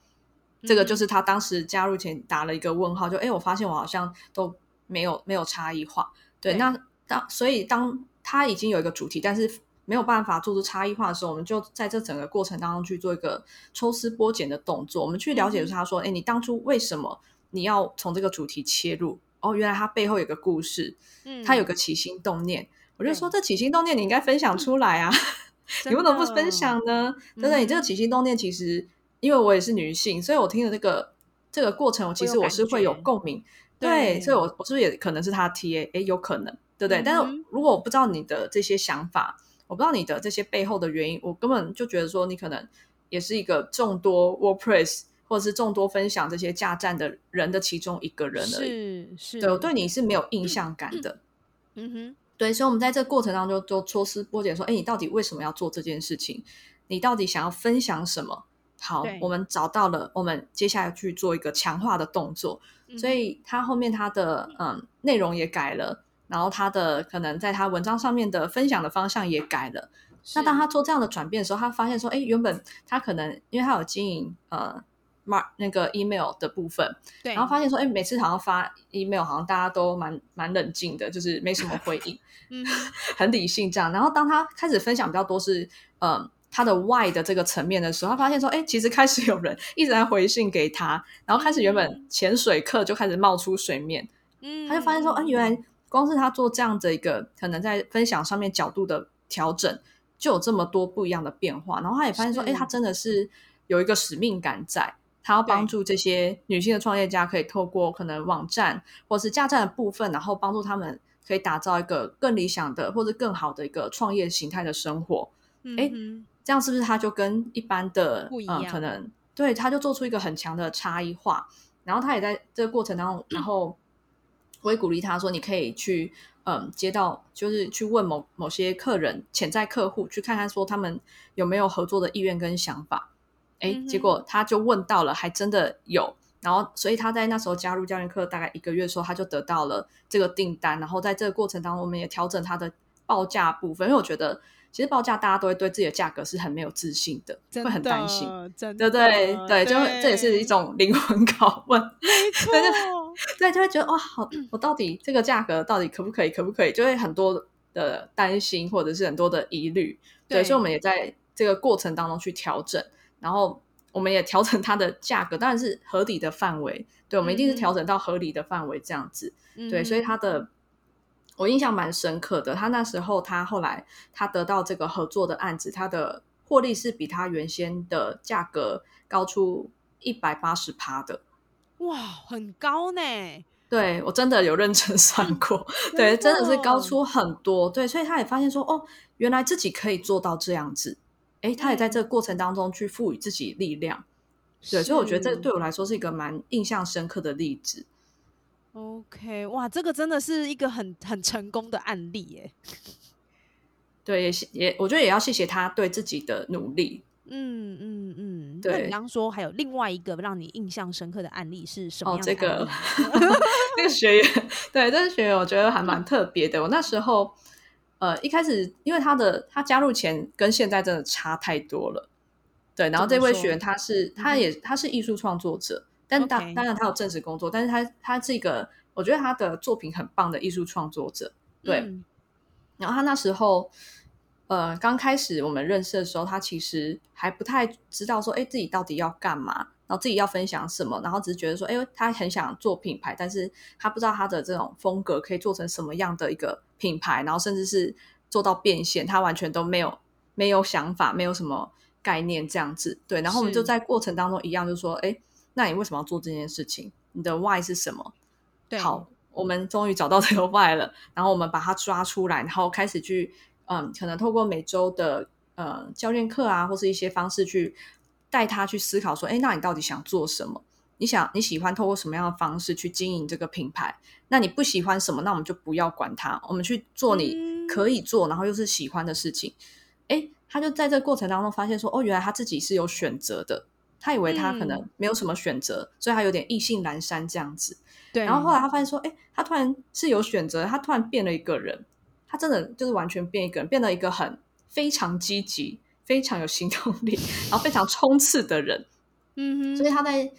这个就是他当时加入前打了一个问号，就哎，我发现我好像都没有没有差异化。对，那当所以当他已经有一个主题，但是没有办法做出差异化的时候，我们就在这整个过程当中去做一个抽丝剥茧的动作，我们去了解他说，哎，你当初为什么你要从这个主题切入？哦，原来他背后有个故事，嗯，他有个起心动念。我就说，这起心动念你应该分享出来啊，你为什么不分享呢？真的？你这个起心动念其实。因为我也是女性，所以我听的这个这个过程，我其实我是会有共鸣。对，所以我我是不是也可能是他 T A？哎，有可能，对不对？但是如果我不知道你的这些想法，我不知道你的这些背后的原因，我根本就觉得说你可能也是一个众多 WordPress 或者是众多分享这些架站的人的其中一个人而已。是是，对我对你是没有印象感的。嗯哼，对，所以我们在这个过程当中就抽丝剥茧，说，哎，你到底为什么要做这件事情？你到底想要分享什么？好，我们找到了，我们接下来去做一个强化的动作。所以他后面他的嗯内容也改了，然后他的可能在他文章上面的分享的方向也改了。那当他做这样的转变的时候，他发现说，哎，原本他可能因为他有经营呃 mark 那个 email 的部分，对，然后发现说，哎，每次好像发 email，好像大家都蛮蛮冷静的，就是没什么回应，嗯很理性这样。然后当他开始分享比较多是，嗯，他的 why 的这个层面的时候，他发现说，哎，其实开始有人一直在回信给他，然后开始原本潜水课就开始冒出水面，嗯他就发现说，哎，原来光是他做这样的一个可能在分享上面角度的调整，就有这么多不一样的变化。然后他也发现说，是哎，他真的是有一个使命感在。他要帮助这些女性的创业家，可以透过可能网站或是架站的部分，然后帮助他们可以打造一个更理想的或者更好的一个创业形态的生活。哎嗯这样是不是他就跟一般的呃不一样可能对他就做出一个很强的差异化？然后他也在这个过程当中，然后我也鼓励他说，你可以去嗯接到就是去问某某些客人潜在客户，去看看说他们有没有合作的意愿跟想法。哎，结果他就问到了，还真的有。然后，所以他在那时候加入教练课大概一个月的时候，他就得到了这个订单。然后在这个过程当中，我们也调整他的报价部分，因为我觉得其实报价大家都会对自己的价格是很没有自信的，真会很担心，对的对对，就会这也是一种灵魂拷问。没错，对，就会觉得哇，好，我到底这个价格到底可不可以，可不可以，就会很多的担心或者是很多的疑虑。对，对所以我们也在这个过程当中去调整，然后我们也调整它的价格，当然是合理的范围。对，我们一定是调整到合理的范围这样子。对，所以嗯他的我印象蛮深刻的。他那时候，他后来他得到这个合作的案子，他的获利是比他原先的价格高出一百八十趴的。哇，很高呢，对我真的有认真算过，对，真的是高出很多。对，所以他也发现说，哦，原来自己可以做到这样子。诶，他也在这个过程当中去赋予自己力量。对，所以我觉得这是对我来说是一个蛮印象深刻的例子。OK，哇，这个真的是一个很很成功的案例耶。对，也谢也我觉得也要谢谢他对自己的努力。嗯嗯嗯，那对你刚刚说还有另外一个让你印象深刻的案例是什么哦，样的这个案例 呢？这个学员，对这个学员，我觉得还蛮特别的。我那时候，呃，一开始因为他的他加入前跟现在真的差太多了，对。然后这位学员他是他也他是艺术创作者，但当当然他有正式工作，但是他他是一个我觉得他的作品很棒的艺术创作者，对。嗯然后他那时候，呃，刚开始我们认识的时候，他其实还不太知道说，哎，自己到底要干嘛，然后自己要分享什么，然后只是觉得说，哎，他很想做品牌，但是他不知道他的这种风格可以做成什么样的一个品牌，然后甚至是做到变现，他完全都没有没有想法，没有什么概念这样子。对，然后我们就在过程当中一样，就说，哎，那你为什么要做这件事情？你的 why 是什么？对，好，我们终于找到这个 why 了，然后我们把它抓出来，然后开始去，嗯，可能透过每周的呃教练课啊，或是一些方式去带他去思考说，哎，那你到底想做什么？你想你喜欢透过什么样的方式去经营这个品牌？那你不喜欢什么，那我们就不要管它，我们去做你嗯可以做，然后又是喜欢的事情。哎，他就在这个过程当中发现说，哦，原来他自己是有选择的。他以为他可能嗯没有什么选择，所以他有点意兴阑珊这样子。对，然后后来他发现说，哎，他突然是有选择，他突然变了一个人，他真的就是完全变一个人，变了一个很非常积极、非常有行动力，然后非常冲刺的人。嗯哼，所以他在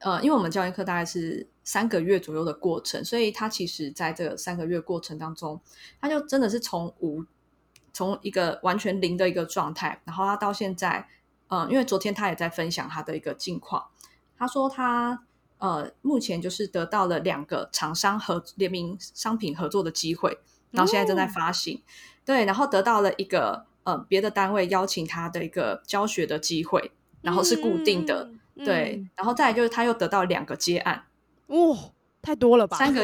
呃，因为我们教练课大概是三个月左右的过程，所以他其实在这个三个月过程当中，他就真的是从无从一个完全零的一个状态，然后他到现在，嗯、因为昨天他也在分享他的一个近况，他说他呃目前就是得到了两个厂商合联名商品合作的机会，然后现在正在哦。发行，对，然后得到了一个呃别的单位邀请他的一个教学的机会，然后是固定的。嗯，对，然后再来就是他又得到两个接案，嗯，哇，太多了吧？三个。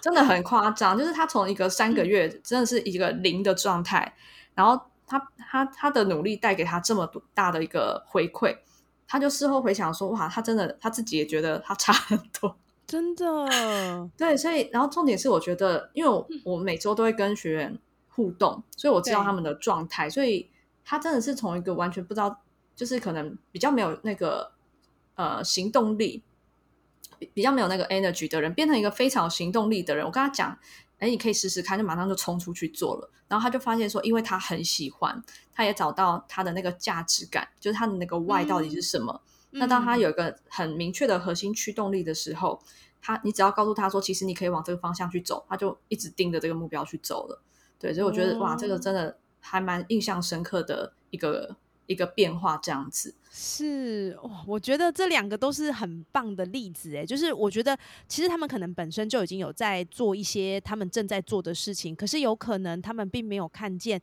真的很夸张，就是他从一个三个月真的是一个零的状态，然后他他他的努力带给他这么多大的一个回馈，他就事后回想说，哇，他真的他自己也觉得他差很多。真的，对，所以然后重点是，我觉得因为我我每周都会跟学员互动，所以我知道他们的状态，所以他真的是从一个完全不知道，就是可能比较没有那个呃行动力，比比较没有那个 energy 的人，变成一个非常有行动力的人。我跟他讲，哎，你可以试试看，就马上就冲出去做了。然后他就发现说，因为他很喜欢，他也找到他的那个价值感，就是他的那个 why 到底是什么。那当他有一个很明确的核心驱动力的时候，他你只要告诉他说，其实你可以往这个方向去走，他就一直盯着这个目标去走了。对，所以我觉得哇，这个真的还蛮印象深刻的一个一个变化，这样子。是，我觉得这两个都是很棒的例子，哎，就是我觉得其实他们可能本身就已经有在做一些他们正在做的事情，可是有可能他们并没有看见，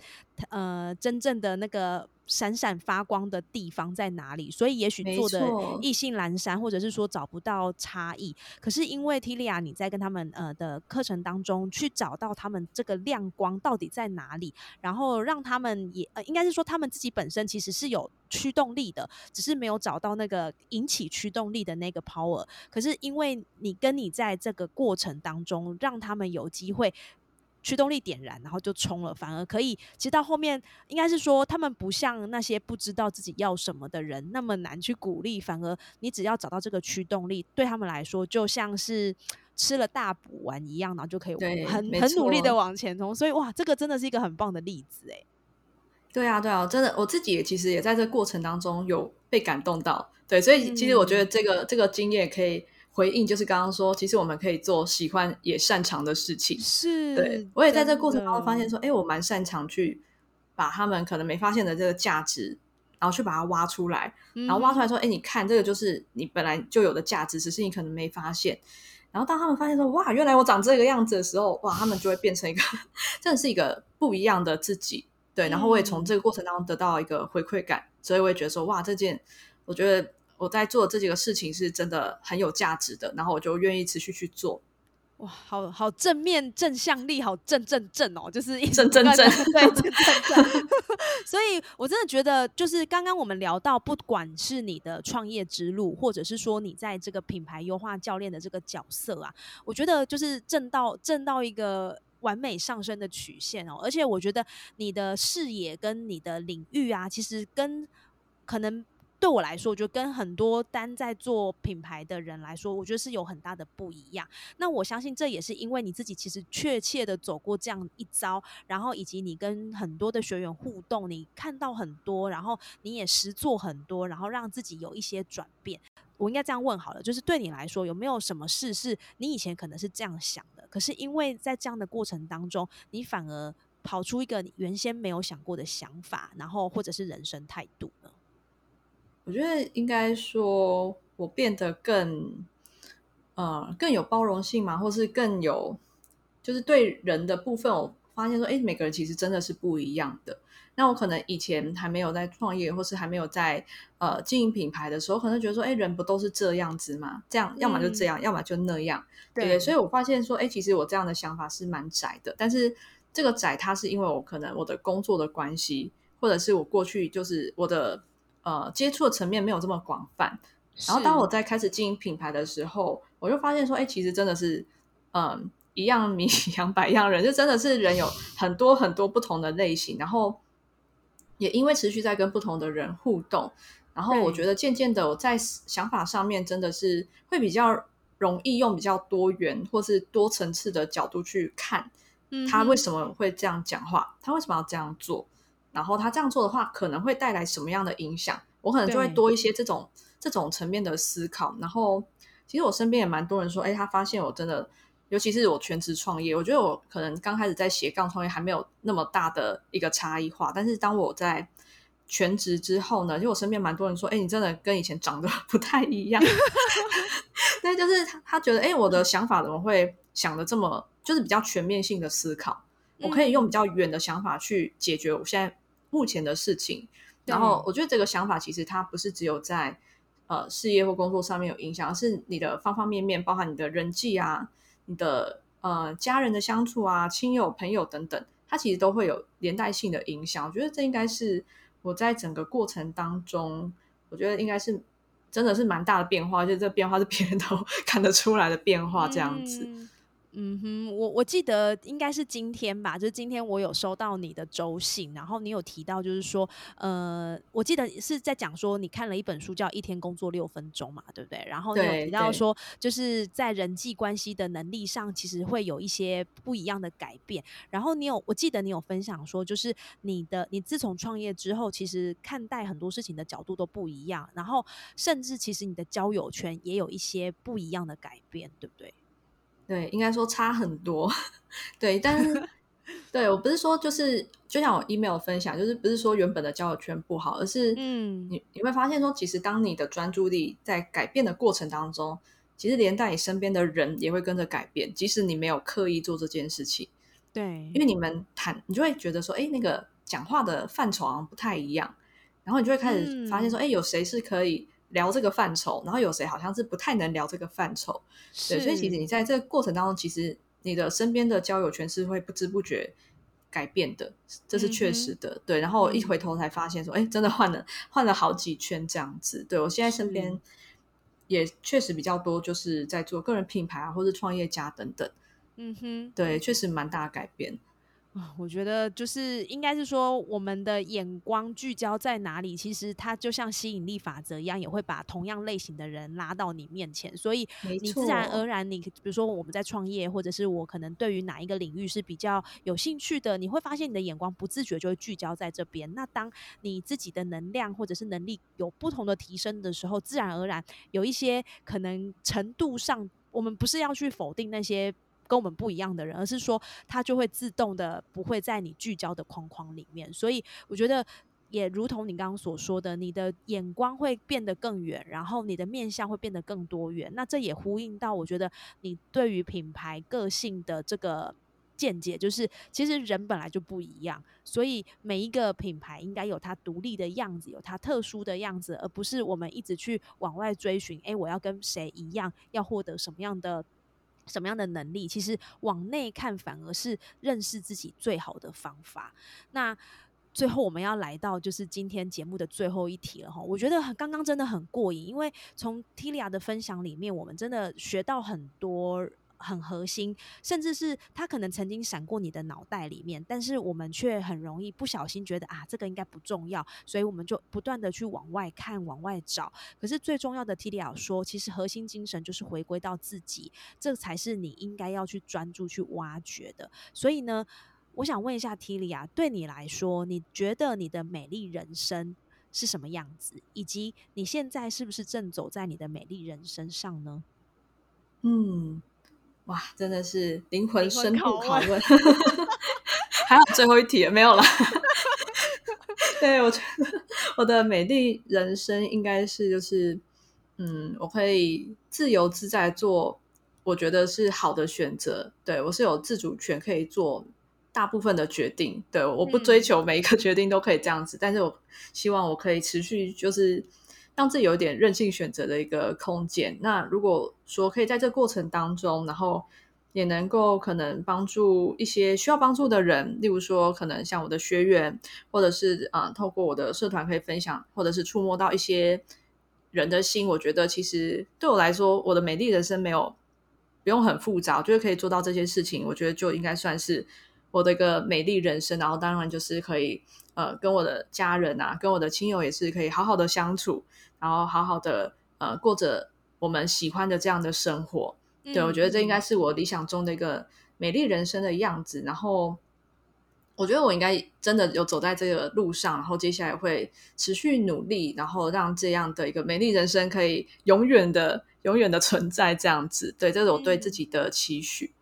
呃，真正的那个。闪闪发光的地方在哪里？所以也许做的意兴阑珊，或者是说找不到差异。可是因为 Tilia，你在跟他们呃的课程当中去找到他们这个亮光到底在哪里，然后让他们也呃应该是说他们自己本身其实是有驱动力的，只是没有找到那个引起驱动力的那个 power。可是因为你跟你在这个过程当中，让他们有机会。驱动力点燃，然后就冲了，反而可以。其实到后面，应该是说他们不像那些不知道自己要什么的人那么难去鼓励，反而你只要找到这个驱动力，对他们来说就像是吃了大补丸一样，然后就可以很很努力的往前冲。所以哇，这个真的是一个很棒的例子哎。对啊，对啊，真的，我自己也其实也在这过程当中有被感动到。对，所以其实我觉得这个这个经验可以。回应就是刚刚说，其实我们可以做喜欢也擅长的事情。是，对我也在这过程当中发现说，哎，我蛮擅长去把他们可能没发现的这个价值，然后去把它挖出来，然后挖出来说，哎，你看这个就是你本来就有的价值，只是你可能没发现。然后当他们发现说，哇，原来我长这个样子的时候，哇，他们就会变成一个 真的是一个不一样的自己。对，然后我也从这个过程当中得到一个回馈感，所以我也觉得说，哇，这件我觉得。我在做这几个事情是真的很有价值的，然后我就愿意持续去做。哇，好好正面正向力，好正正正哦，就是一 正正正，对正正正。所以我真的觉得，就是刚刚我们聊到，不管是你的创业之路，或者是说你在这个品牌优化教练的这个角色啊，我觉得就是正到正到一个完美上升的曲线哦。而且我觉得你的视野跟你的领域啊，其实跟可能。对我来说，我觉得跟很多单在做品牌的人来说，我觉得是有很大的不一样。那我相信这也是因为你自己其实确切的走过这样一遭，然后以及你跟很多的学员互动，你看到很多，然后你也实做很多，然后让自己有一些转变。我应该这样问好了，就是对你来说，有没有什么事是你以前可能是这样想的，可是因为在这样的过程当中，你反而跑出一个你原先没有想过的想法，然后或者是人生态度呢？我觉得应该说，我变得更，呃，更有包容性嘛，或是更有，就是对人的部分，我发现说，哎，每个人其实真的是不一样的。那我可能以前还没有在创业，或是还没有在呃经营品牌的时候，可能觉得说，哎，人不都是这样子吗？这样，要么就这样，要么就那样。对，所以我发现说，哎，其实我这样的想法是蛮窄的。但是这个窄，它是因为我可能我的工作的关系，或者是我过去就是我的。呃，接触的层面没有这么广泛。然后，当我在开始经营品牌的时候，我就发现说，哎，其实真的是，嗯，一样米 养百样人，就真的是人有很多很多不同的类型。然后，也因为持续在跟不同的人互动，然后我觉得渐渐的，我在想法上面真的是会比较容易用比较多元或是多层次的角度去看他为什么会这样讲话，他为什么要这样做。然后他这样做的话，可能会带来什么样的影响？我可能就会多一些这种这种层面的思考。然后，其实我身边也蛮多人说，哎，他发现我真的，尤其是我全职创业，我觉得我可能刚开始在斜杠创业还没有那么大的一个差异化。但是当我在全职之后呢，就我身边蛮多人说，哎，你真的跟以前长得 不太一样。对，就是他他觉得，哎，我的想法怎么会想的这么，就是比较全面性的思考，我可以用比较远的想法去解决我现在。目前的事情，然后我觉得这个想法其实它不是只有在呃事业或工作上面有影响，而是你的方方面面，包含你的人际啊、你的呃家人的相处啊、亲友朋友等等，它其实都会有连带性的影响。我觉得这应该是我在整个过程当中，我觉得应该是真的是蛮大的变化，而且这变化是别人都 看得出来的变化，这样子。嗯哼，我我记得应该是今天吧，就是今天我有收到你的周信，然后你有提到就是说，呃，我记得是在讲说你看了一本书叫《一天工作六分钟》嘛，对不对？然后你有提到说，就是在人际关系的能力上，其实会有一些不一样的改变。然后你有，我记得你有分享说，就是你的你自从创业之后，其实看待很多事情的角度都不一样，然后甚至其实你的交友圈也有一些不一样的改变，对不对？对，应该说差很多。对，但是 对我不是说就是就像我 email 分享，就是不是说原本的交友圈不好，而是嗯，你你会发现说，其实当你的专注力在改变的过程当中，其实连带你身边的人也会跟着改变，即使你没有刻意做这件事情。对，因为你们谈，你就会觉得说，哎，那个讲话的范畴好像不太一样，然后你就会开始发现说，哎，有谁是可以。聊这个范畴，然后有谁好像是不太能聊这个范畴，对，所以其实你在这个过程当中，其实你的身边的交友圈是会不知不觉改变的，这是确实的，对。然后一回头才发现说，哎，真的换了换了好几圈这样子，对我现在身边也确实比较多，就是在做个人品牌啊，或者创业家等等，嗯哼，对，确实蛮大的改变。啊，我觉得就是应该是说，我们的眼光聚焦在哪里，其实它就像吸引力法则一样，也会把同样类型的人拉到你面前。所以你自然而然，你比如说我们在创业，或者是我可能对于哪一个领域是比较有兴趣的，你会发现你的眼光不自觉就会聚焦在这边。那当你自己的能量或者是能力有不同的提升的时候，自然而然有一些可能程度上，我们不是要去否定那些。跟我们不一样的人，而是说他就会自动的不会在你聚焦的框框里面，所以我觉得也如同你刚刚所说的，你的眼光会变得更远，然后你的面相会变得更多元。那这也呼应到我觉得你对于品牌个性的这个见解，就是其实人本来就不一样，所以每一个品牌应该有它独立的样子，有它特殊的样子，而不是我们一直去往外追寻，哎，我要跟谁一样，要获得什么样的。什么样的能力，其实往内看反而是认识自己最好的方法。那最后我们要来到就是今天节目的最后一题了哈，我觉得刚刚真的很过瘾，因为从 Tilia 的分享里面，我们真的学到很多。很核心，甚至是他可能曾经闪过你的脑袋里面，但是我们却很容易不小心觉得啊，这个应该不重要，所以我们就不断的去往外看、往外找。可是最重要的，T D L 说，其实核心精神就是回归到自己，这才是你应该要去专注去挖掘的。所以呢，我想问一下 T 莉啊，对你来说，你觉得你的美丽人生是什么样子？以及你现在是不是正走在你的美丽人生上呢？嗯。哇，真的是灵魂深度拷问，还有最后一题没有了。对我觉得我的美丽人生应该是就是，嗯，我可以自由自在做我觉得是好的选择。对我是有自主权，可以做大部分的决定。对，我不追求每一个决定都可以这样子，但是我希望我可以持续就是。让自己有一点任性选择的一个空间。那如果说可以在这过程当中，然后也能够可能帮助一些需要帮助的人，例如说可能像我的学员，或者是啊，透过我的社团可以分享，或者是触摸到一些人的心。我觉得其实对我来说，我的美丽人生没有不用很复杂，我觉得可以做到这些事情。我觉得就应该算是我的一个美丽人生。然后当然就是可以呃，跟我的家人啊，跟我的亲友也是可以好好的相处。然后好好的呃过着我们喜欢的这样的生活，对我觉得这应该是我理想中的一个美丽人生的样子。然后我觉得我应该真的有走在这个路上，然后接下来会持续努力，然后让这样的一个美丽人生可以永远的、永远的存在。这样子，对，这是我对自己的期许。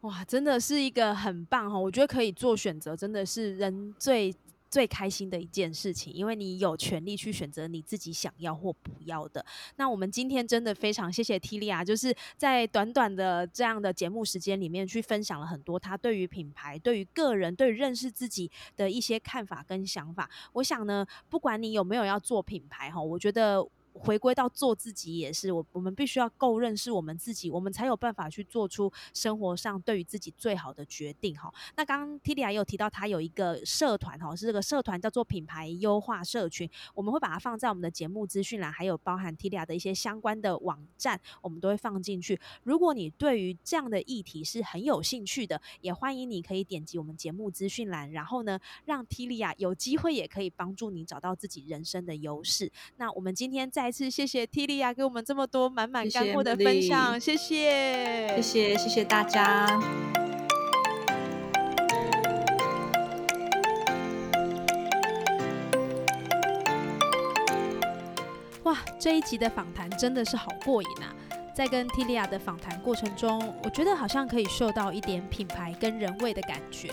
哇，真的是一个很棒哈！我觉得可以做选择，真的是人最。最开心的一件事情，因为你有权利去选择你自己想要或不要的。那我们今天真的非常谢谢 Tilia，，就是在短短的这样的节目时间里面，去分享了很多他对于品牌、对于个人、对认识自己的一些看法跟想法。我想呢，不管你有没有要做品牌哈，我觉得。回归到做自己也是，我我们必须要够认识我们自己，我们才有办法去做出生活上对于自己最好的决定哈。那刚刚 Tilia 也有提到，他有一个社团哈，是这个社团叫做品牌优化社群，我们会把它放在我们的节目资讯栏，还有包含 Tilia 的一些相关的网站，我们都会放进去。如果你对于这样的议题是很有兴趣的，也欢迎你可以点击我们节目资讯栏，然后呢，让 Tilia 有机会也可以帮助你找到自己人生的优势。那我们今天在再次谢谢 T 莉亚给我们这么多满满干货的分享，谢谢，谢谢，谢谢大家。哇，这一集的访谈真的是好过瘾啊！在跟 T 莉亚的访谈过程中，我觉得好像可以嗅到一点品牌跟人味的感觉，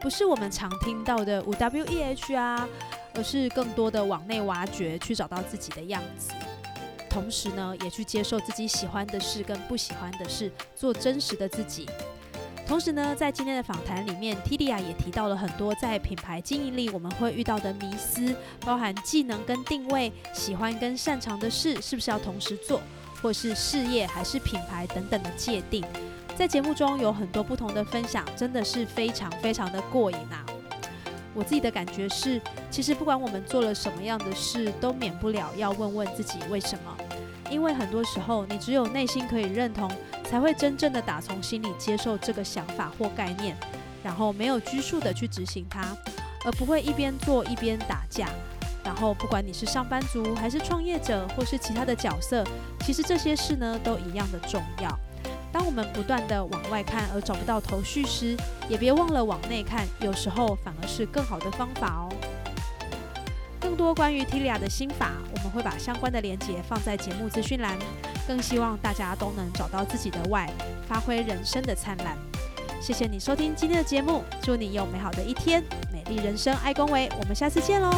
不是我们常听到的五 W E H 啊。而是更多的往内挖掘，去找到自己的样子，同时呢，也去接受自己喜欢的事跟不喜欢的事，做真实的自己。同时呢，在今天的访谈里面，T 莉亚也提到了很多在品牌经营里我们会遇到的迷思，包含技能跟定位、喜欢跟擅长的事是不是要同时做，或是事业还是品牌等等的界定。在节目中有很多不同的分享，真的是非常非常的过瘾啊！我自己的感觉是，其实不管我们做了什么样的事，都免不了要问问自己为什么。因为很多时候，你只有内心可以认同，才会真正的打从心里接受这个想法或概念，然后没有拘束的去执行它，而不会一边做一边打架。然后，不管你是上班族，还是创业者，或是其他的角色，其实这些事呢，都一样的重要。当我们不断的往外看而找不到头绪时，也别忘了往内看，有时候反而是更好的方法哦。更多关于 Tilia 的心法，我们会把相关的链接放在节目资讯栏。更希望大家都能找到自己的外发挥人生的灿烂。谢谢你收听今天的节目，祝你有美好的一天，美丽人生爱恭维，我们下次见喽。